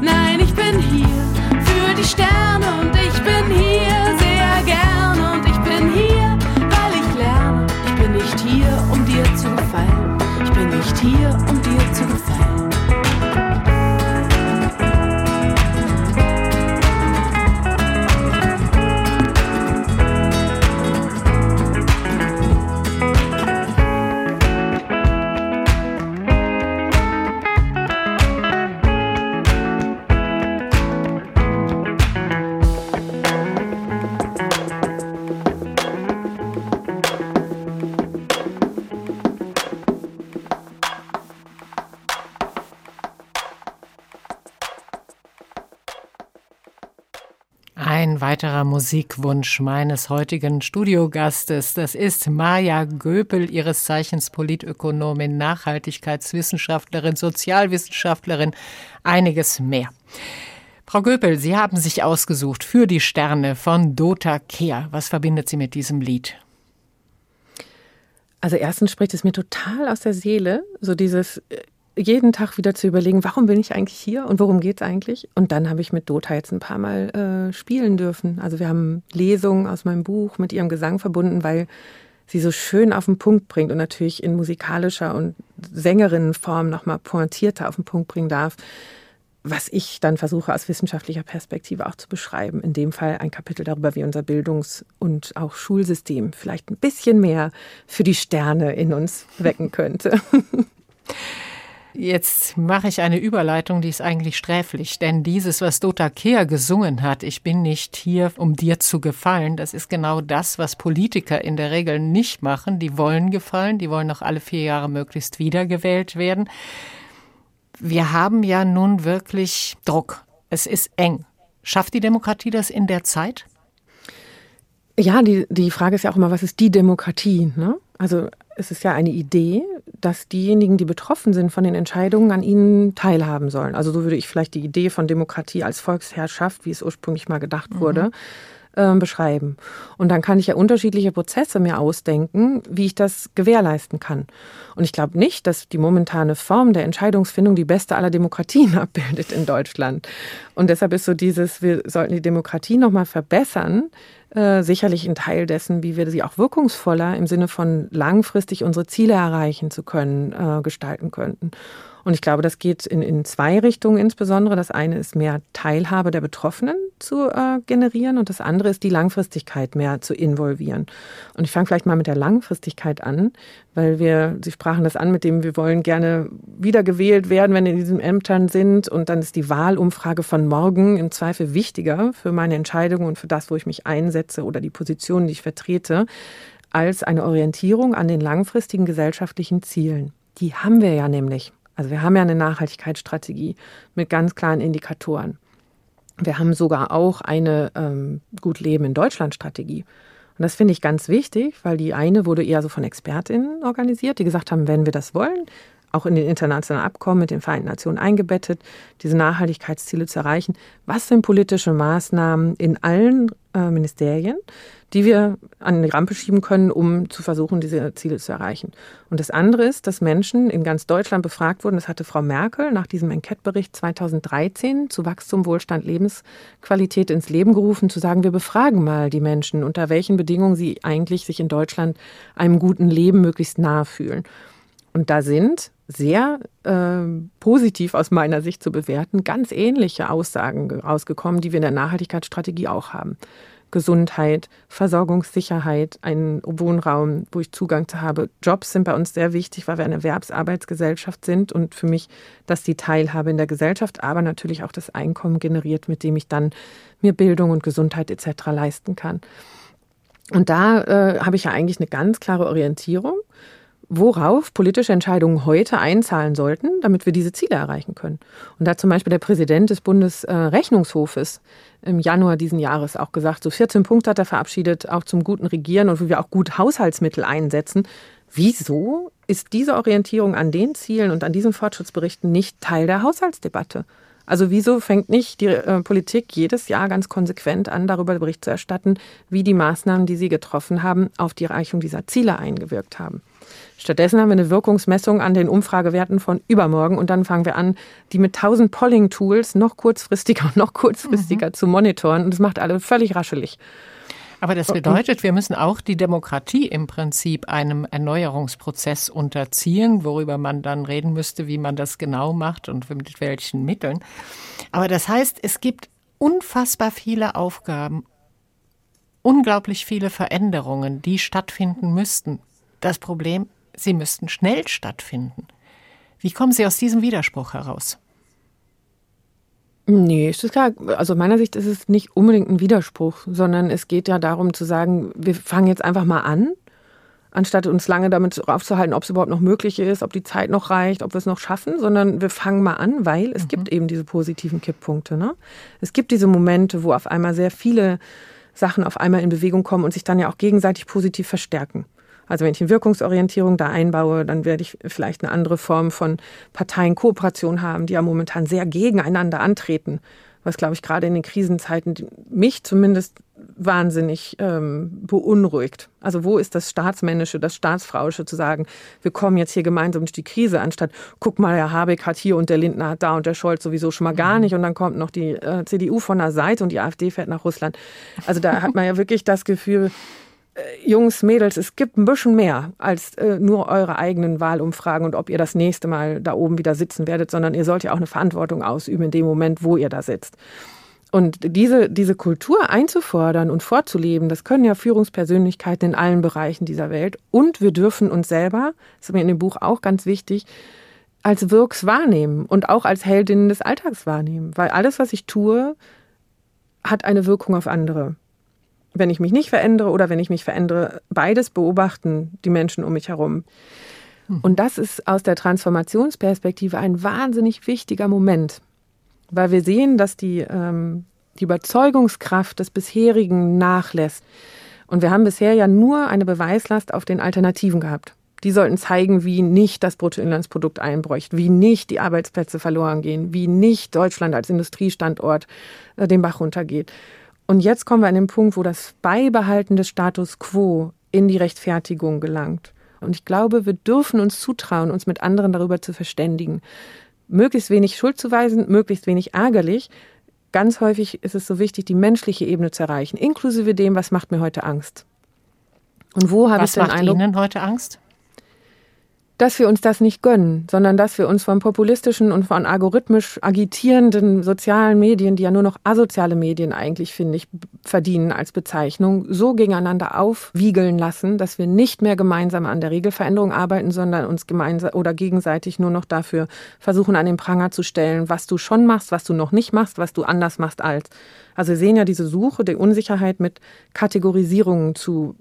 Nein, ich bin hier für die Sterne und ich bin hier sehr gerne und ich bin hier, weil ich lerne. Ich bin nicht hier, um dir zu gefallen. Ich bin nicht hier, um dir zu gefallen. Musikwunsch meines heutigen Studiogastes, das ist Maja Göpel, ihres Zeichens Politökonomin, Nachhaltigkeitswissenschaftlerin, Sozialwissenschaftlerin, einiges mehr. Frau Göpel, Sie haben sich ausgesucht für die Sterne von Dota Kehr. Was verbindet Sie mit diesem Lied? Also erstens spricht es mir total aus der Seele, so dieses äh, jeden Tag wieder zu überlegen, warum bin ich eigentlich hier und worum geht es eigentlich? Und dann habe ich mit Dota jetzt ein paar Mal äh, spielen dürfen. Also wir haben Lesungen aus meinem Buch mit ihrem Gesang verbunden, weil sie so schön auf den Punkt bringt und natürlich in musikalischer und Sängerinnenform nochmal pointierter auf den Punkt bringen darf, was ich dann versuche aus wissenschaftlicher Perspektive auch zu beschreiben. In dem Fall ein Kapitel darüber, wie unser Bildungs- und auch Schulsystem vielleicht ein bisschen mehr für die Sterne in uns wecken könnte. Jetzt mache ich eine Überleitung, die ist eigentlich sträflich, denn dieses, was Dota Kehr gesungen hat, ich bin nicht hier, um dir zu gefallen, das ist genau das, was Politiker in der Regel nicht machen. Die wollen gefallen, die wollen noch alle vier Jahre möglichst wiedergewählt werden. Wir haben ja nun wirklich Druck. Es ist eng. Schafft die Demokratie das in der Zeit? Ja, die, die Frage ist ja auch immer, was ist die Demokratie? Ne? Also es ist ja eine Idee, dass diejenigen, die betroffen sind von den Entscheidungen, an ihnen teilhaben sollen. Also so würde ich vielleicht die Idee von Demokratie als Volksherrschaft, wie es ursprünglich mal gedacht mhm. wurde, äh, beschreiben. Und dann kann ich ja unterschiedliche Prozesse mir ausdenken, wie ich das gewährleisten kann. Und ich glaube nicht, dass die momentane Form der Entscheidungsfindung die beste aller Demokratien abbildet in Deutschland. Und deshalb ist so dieses, wir sollten die Demokratie nochmal verbessern, äh, sicherlich ein Teil dessen, wie wir sie auch wirkungsvoller im Sinne von langfristig unsere Ziele erreichen zu können, äh, gestalten könnten. Und ich glaube, das geht in, in zwei Richtungen insbesondere. Das eine ist mehr Teilhabe der Betroffenen zu äh, generieren und das andere ist die Langfristigkeit mehr zu involvieren. Und ich fange vielleicht mal mit der Langfristigkeit an, weil wir, Sie sprachen das an, mit dem wir wollen gerne wiedergewählt werden, wenn wir in diesen Ämtern sind. Und dann ist die Wahlumfrage von morgen im Zweifel wichtiger für meine Entscheidung und für das, wo ich mich einsetze oder die Position, die ich vertrete, als eine Orientierung an den langfristigen gesellschaftlichen Zielen. Die haben wir ja nämlich. Also wir haben ja eine Nachhaltigkeitsstrategie mit ganz klaren Indikatoren. Wir haben sogar auch eine ähm, Gut Leben in Deutschland Strategie. Und das finde ich ganz wichtig, weil die eine wurde eher so von Expertinnen organisiert, die gesagt haben, wenn wir das wollen, auch in den internationalen Abkommen mit den Vereinten Nationen eingebettet, diese Nachhaltigkeitsziele zu erreichen. Was sind politische Maßnahmen in allen äh, Ministerien, die wir an die Rampe schieben können, um zu versuchen, diese Ziele zu erreichen? Und das andere ist, dass Menschen in ganz Deutschland befragt wurden. Das hatte Frau Merkel nach diesem Enquete-Bericht 2013 zu Wachstum, Wohlstand, Lebensqualität ins Leben gerufen, zu sagen, wir befragen mal die Menschen, unter welchen Bedingungen sie eigentlich sich in Deutschland einem guten Leben möglichst nahe fühlen. Und da sind sehr äh, positiv aus meiner Sicht zu bewerten, ganz ähnliche Aussagen rausgekommen, die wir in der Nachhaltigkeitsstrategie auch haben. Gesundheit, Versorgungssicherheit, einen Wohnraum, wo ich Zugang zu habe. Jobs sind bei uns sehr wichtig, weil wir eine Erwerbsarbeitsgesellschaft sind und für mich, dass die Teilhabe in der Gesellschaft, aber natürlich auch das Einkommen generiert, mit dem ich dann mir Bildung und Gesundheit etc. leisten kann. Und da äh, habe ich ja eigentlich eine ganz klare Orientierung worauf politische Entscheidungen heute einzahlen sollten, damit wir diese Ziele erreichen können. Und da hat zum Beispiel der Präsident des Bundesrechnungshofes im Januar diesen Jahres auch gesagt, so 14 Punkte hat er verabschiedet, auch zum guten Regieren und wie wir auch gut Haushaltsmittel einsetzen. Wieso ist diese Orientierung an den Zielen und an diesen Fortschrittsberichten nicht Teil der Haushaltsdebatte? Also wieso fängt nicht die äh, Politik jedes Jahr ganz konsequent an, darüber Bericht zu erstatten, wie die Maßnahmen, die sie getroffen haben, auf die Erreichung dieser Ziele eingewirkt haben? Stattdessen haben wir eine Wirkungsmessung an den Umfragewerten von übermorgen und dann fangen wir an, die mit tausend Polling-Tools noch kurzfristiger und noch kurzfristiger mhm. zu monitoren und das macht alle völlig raschelig. Aber das bedeutet, wir müssen auch die Demokratie im Prinzip einem Erneuerungsprozess unterziehen, worüber man dann reden müsste, wie man das genau macht und mit welchen Mitteln. Aber das heißt, es gibt unfassbar viele Aufgaben, unglaublich viele Veränderungen, die stattfinden müssten. Das Problem, sie müssten schnell stattfinden. Wie kommen Sie aus diesem Widerspruch heraus? Nee, ist klar. Also aus meiner Sicht ist es nicht unbedingt ein Widerspruch, sondern es geht ja darum zu sagen, wir fangen jetzt einfach mal an, anstatt uns lange damit aufzuhalten, ob es überhaupt noch möglich ist, ob die Zeit noch reicht, ob wir es noch schaffen, sondern wir fangen mal an, weil es mhm. gibt eben diese positiven Kipppunkte. Ne? Es gibt diese Momente, wo auf einmal sehr viele Sachen auf einmal in Bewegung kommen und sich dann ja auch gegenseitig positiv verstärken. Also wenn ich eine Wirkungsorientierung da einbaue, dann werde ich vielleicht eine andere Form von Parteienkooperation haben, die ja momentan sehr gegeneinander antreten. Was, glaube ich, gerade in den Krisenzeiten mich zumindest wahnsinnig ähm, beunruhigt. Also wo ist das Staatsmännische, das Staatsfrauische zu sagen, wir kommen jetzt hier gemeinsam durch die Krise, anstatt, guck mal, Herr Habeck hat hier und der Lindner hat da und der Scholz sowieso schon mal gar mhm. nicht und dann kommt noch die äh, CDU von der Seite und die AfD fährt nach Russland. Also da hat man ja wirklich das Gefühl, Jungs, Mädels, es gibt ein bisschen mehr als äh, nur eure eigenen Wahlumfragen und ob ihr das nächste Mal da oben wieder sitzen werdet, sondern ihr sollt ja auch eine Verantwortung ausüben in dem Moment, wo ihr da sitzt. Und diese, diese Kultur einzufordern und vorzuleben, das können ja Führungspersönlichkeiten in allen Bereichen dieser Welt. Und wir dürfen uns selber, das ist mir in dem Buch auch ganz wichtig, als Wirks wahrnehmen und auch als Heldinnen des Alltags wahrnehmen. Weil alles, was ich tue, hat eine Wirkung auf andere wenn ich mich nicht verändere oder wenn ich mich verändere, beides beobachten die Menschen um mich herum. Hm. Und das ist aus der Transformationsperspektive ein wahnsinnig wichtiger Moment, weil wir sehen, dass die, ähm, die Überzeugungskraft des bisherigen nachlässt. Und wir haben bisher ja nur eine Beweislast auf den Alternativen gehabt. Die sollten zeigen, wie nicht das Bruttoinlandsprodukt einbräucht, wie nicht die Arbeitsplätze verloren gehen, wie nicht Deutschland als Industriestandort äh, den Bach runtergeht. Und jetzt kommen wir an den Punkt, wo das Beibehalten des Status quo in die Rechtfertigung gelangt. Und ich glaube, wir dürfen uns zutrauen, uns mit anderen darüber zu verständigen. Möglichst wenig Schuld zu weisen, möglichst wenig ärgerlich. Ganz häufig ist es so wichtig, die menschliche Ebene zu erreichen, inklusive dem, was macht mir heute Angst. Und wo habe ich den Eindruck? Was macht Ihnen heute Angst? Dass wir uns das nicht gönnen, sondern dass wir uns von populistischen und von algorithmisch agitierenden sozialen Medien, die ja nur noch asoziale Medien eigentlich, finde ich, verdienen als Bezeichnung, so gegeneinander aufwiegeln lassen, dass wir nicht mehr gemeinsam an der Regelveränderung arbeiten, sondern uns gemeinsam oder gegenseitig nur noch dafür versuchen, an den Pranger zu stellen, was du schon machst, was du noch nicht machst, was du anders machst als. Also wir sehen ja diese Suche der Unsicherheit mit Kategorisierungen zu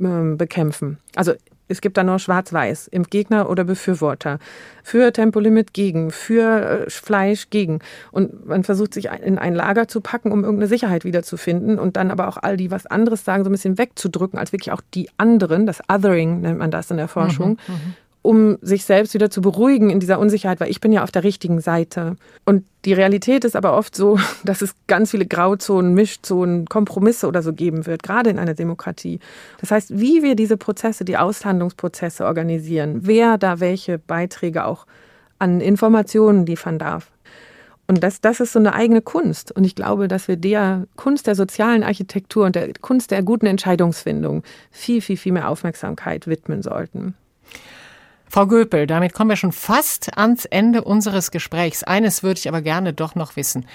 ähm, bekämpfen. Also es gibt da nur Schwarz-Weiß, im Gegner oder Befürworter. Für Tempolimit gegen, für äh, Fleisch gegen. Und man versucht sich in ein Lager zu packen, um irgendeine Sicherheit wiederzufinden und dann aber auch all die was anderes sagen, so ein bisschen wegzudrücken, als wirklich auch die anderen, das Othering nennt man das in der Forschung, mhm, mhm um sich selbst wieder zu beruhigen in dieser Unsicherheit, weil ich bin ja auf der richtigen Seite. Und die Realität ist aber oft so, dass es ganz viele Grauzonen, Mischzonen, Kompromisse oder so geben wird, gerade in einer Demokratie. Das heißt, wie wir diese Prozesse, die Aushandlungsprozesse organisieren, wer da welche Beiträge auch an Informationen liefern darf. Und das, das ist so eine eigene Kunst. Und ich glaube, dass wir der Kunst der sozialen Architektur und der Kunst der guten Entscheidungsfindung viel, viel, viel mehr Aufmerksamkeit widmen sollten. Frau Göpel, damit kommen wir schon fast ans Ende unseres Gesprächs. Eines würde ich aber gerne doch noch wissen.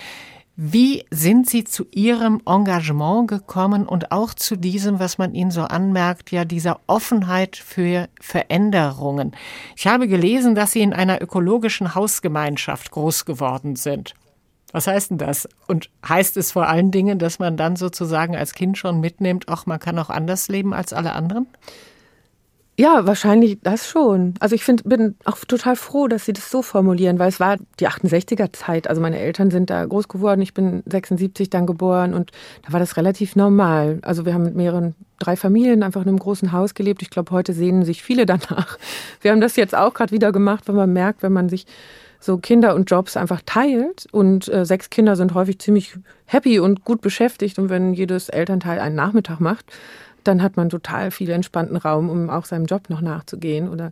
Wie sind Sie zu Ihrem Engagement gekommen und auch zu diesem, was man Ihnen so anmerkt, ja, dieser Offenheit für Veränderungen? Ich habe gelesen, dass Sie in einer ökologischen Hausgemeinschaft groß geworden sind. Was heißt denn das? Und heißt es vor allen Dingen, dass man dann sozusagen als Kind schon mitnimmt, ach, man kann auch anders leben als alle anderen? Ja, wahrscheinlich das schon. Also ich find, bin auch total froh, dass Sie das so formulieren, weil es war die 68er Zeit. Also meine Eltern sind da groß geworden. Ich bin 76 dann geboren und da war das relativ normal. Also wir haben mit mehreren, drei Familien einfach in einem großen Haus gelebt. Ich glaube, heute sehnen sich viele danach. Wir haben das jetzt auch gerade wieder gemacht, weil man merkt, wenn man sich so Kinder und Jobs einfach teilt und äh, sechs Kinder sind häufig ziemlich happy und gut beschäftigt und wenn jedes Elternteil einen Nachmittag macht, dann hat man total viel entspannten Raum, um auch seinem Job noch nachzugehen oder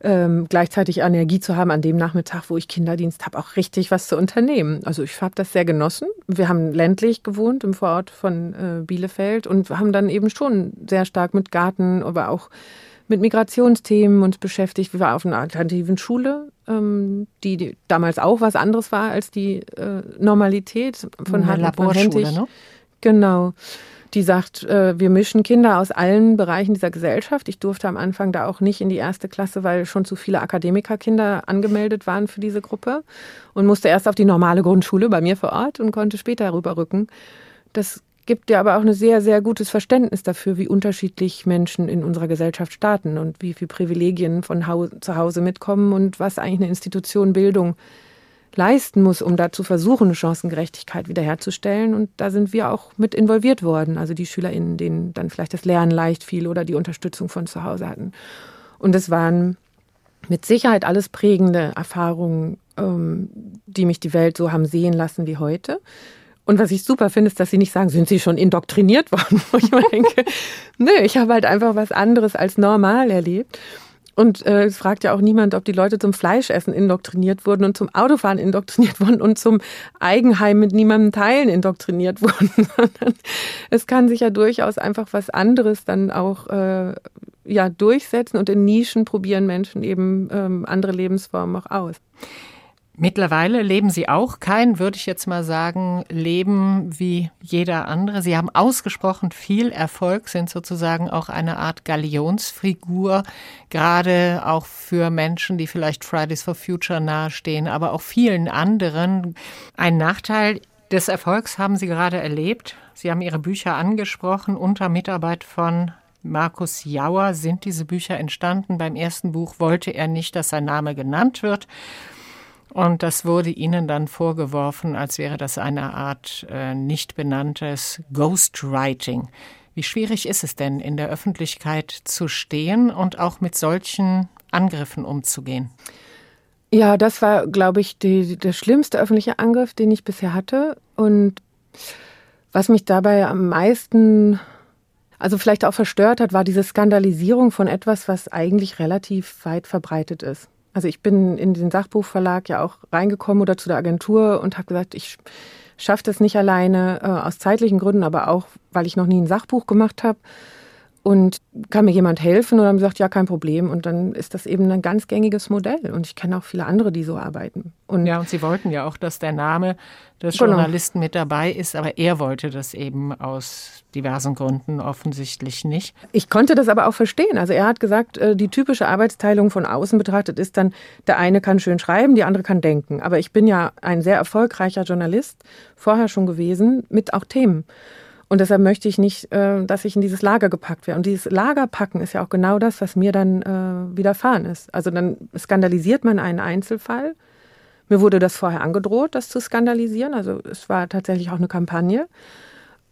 ähm, gleichzeitig Energie zu haben an dem Nachmittag, wo ich Kinderdienst habe, auch richtig was zu unternehmen. Also ich habe das sehr genossen. Wir haben ländlich gewohnt im Vorort von äh, Bielefeld und haben dann eben schon sehr stark mit Garten, aber auch mit Migrationsthemen uns beschäftigt. Wir waren auf einer alternativen Schule, ähm, die, die, damals auch was anderes war als die äh, Normalität von Hartmut Hentig. Ne? Genau die sagt, äh, wir mischen Kinder aus allen Bereichen dieser Gesellschaft. Ich durfte am Anfang da auch nicht in die erste Klasse, weil schon zu viele Akademikerkinder angemeldet waren für diese Gruppe und musste erst auf die normale Grundschule bei mir vor Ort und konnte später rüberrücken. Das gibt dir aber auch ein sehr, sehr gutes Verständnis dafür, wie unterschiedlich Menschen in unserer Gesellschaft starten und wie viele Privilegien von zu Hause mitkommen und was eigentlich eine Institution Bildung leisten muss, um da zu versuchen, eine Chancengerechtigkeit wiederherzustellen. Und da sind wir auch mit involviert worden. Also die SchülerInnen, denen dann vielleicht das Lernen leicht fiel oder die Unterstützung von zu Hause hatten. Und es waren mit Sicherheit alles prägende Erfahrungen, ähm, die mich die Welt so haben sehen lassen wie heute. Und was ich super finde, ist, dass sie nicht sagen, sind sie schon indoktriniert worden? Wo ich mir denke, nö, ich habe halt einfach was anderes als normal erlebt. Und äh, es fragt ja auch niemand, ob die Leute zum Fleischessen indoktriniert wurden und zum Autofahren indoktriniert wurden und zum Eigenheim mit niemandem teilen indoktriniert wurden. es kann sich ja durchaus einfach was anderes dann auch äh, ja durchsetzen und in Nischen probieren Menschen eben ähm, andere Lebensformen auch aus. Mittlerweile leben Sie auch kein, würde ich jetzt mal sagen, Leben wie jeder andere. Sie haben ausgesprochen viel Erfolg, sind sozusagen auch eine Art Galionsfigur, gerade auch für Menschen, die vielleicht Fridays for Future nahestehen, aber auch vielen anderen. Ein Nachteil des Erfolgs haben Sie gerade erlebt. Sie haben Ihre Bücher angesprochen. Unter Mitarbeit von Markus Jauer sind diese Bücher entstanden. Beim ersten Buch wollte er nicht, dass sein Name genannt wird. Und das wurde ihnen dann vorgeworfen, als wäre das eine Art äh, nicht benanntes Ghostwriting. Wie schwierig ist es denn, in der Öffentlichkeit zu stehen und auch mit solchen Angriffen umzugehen? Ja, das war, glaube ich, die, der schlimmste öffentliche Angriff, den ich bisher hatte. Und was mich dabei am meisten, also vielleicht auch verstört hat, war diese Skandalisierung von etwas, was eigentlich relativ weit verbreitet ist. Also ich bin in den Sachbuchverlag ja auch reingekommen oder zu der Agentur und habe gesagt, ich schaffe das nicht alleine, äh, aus zeitlichen Gründen, aber auch, weil ich noch nie ein Sachbuch gemacht habe. Und kann mir jemand helfen? Und dann gesagt, ja, kein Problem. Und dann ist das eben ein ganz gängiges Modell. Und ich kenne auch viele andere, die so arbeiten. Und ja, und Sie wollten ja auch, dass der Name des genau. Journalisten mit dabei ist, aber er wollte das eben aus diversen Gründen offensichtlich nicht. Ich konnte das aber auch verstehen. Also er hat gesagt, äh, die typische Arbeitsteilung von außen betrachtet ist dann, der eine kann schön schreiben, die andere kann denken. Aber ich bin ja ein sehr erfolgreicher Journalist, vorher schon gewesen, mit auch Themen. Und deshalb möchte ich nicht, äh, dass ich in dieses Lager gepackt werde. Und dieses Lagerpacken ist ja auch genau das, was mir dann äh, widerfahren ist. Also dann skandalisiert man einen Einzelfall. Mir wurde das vorher angedroht, das zu skandalisieren. Also es war tatsächlich auch eine Kampagne.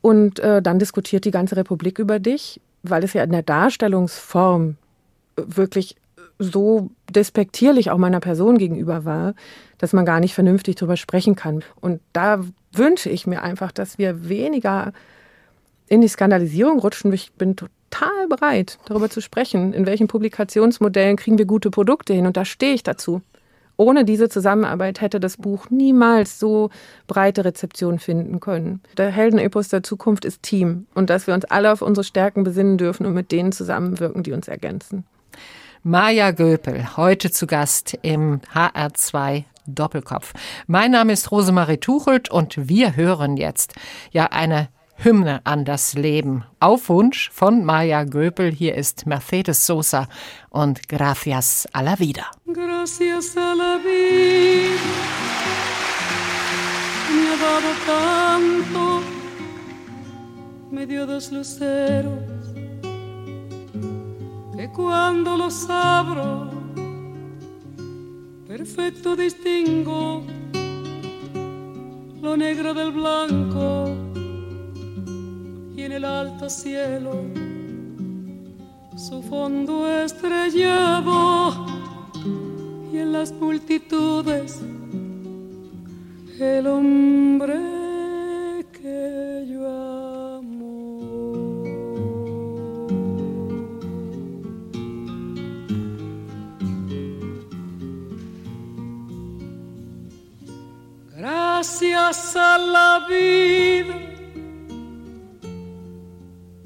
Und äh, dann diskutiert die ganze Republik über dich, weil es ja in der Darstellungsform wirklich so despektierlich auch meiner Person gegenüber war, dass man gar nicht vernünftig darüber sprechen kann. Und da wünsche ich mir einfach, dass wir weniger in die Skandalisierung rutschen. Ich bin total bereit, darüber zu sprechen, in welchen Publikationsmodellen kriegen wir gute Produkte hin. Und da stehe ich dazu. Ohne diese Zusammenarbeit hätte das Buch niemals so breite Rezeption finden können. Der Heldenepos der Zukunft ist Team und dass wir uns alle auf unsere Stärken besinnen dürfen und mit denen zusammenwirken, die uns ergänzen. Maja Göpel, heute zu Gast im HR2 Doppelkopf. Mein Name ist Rosemarie Tuchelt und wir hören jetzt ja eine Hymne an das Leben. Auf Wunsch von Maya Göpel. Hier ist Mercedes Sosa und Gracias a la vida. Gracias a la vida. Me ha dado tanto. Me dio dos luceros. Que cuando los abro, perfecto distingo lo negro del blanco en el alto cielo su fondo estrellado y en las multitudes el hombre que yo amo. Gracias a la vida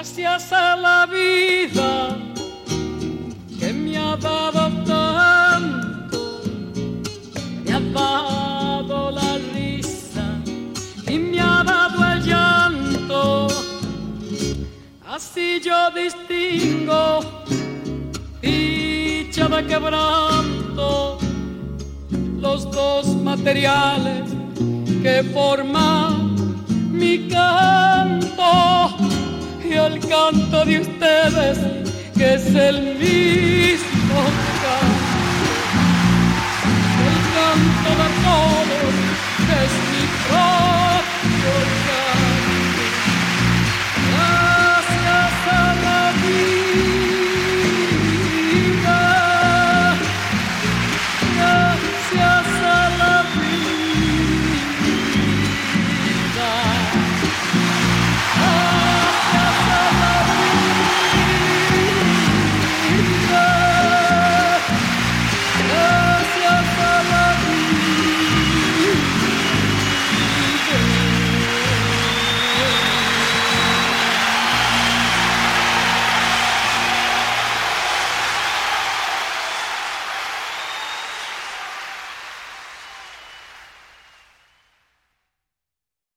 Gracias a la vida que me ha dado dado la risa y me ha dado el llanto. Así yo distingo dicha de quebranto, los dos materiales que forman mi canto el canto de ustedes que es el mismo canto. Canto de todos, es mi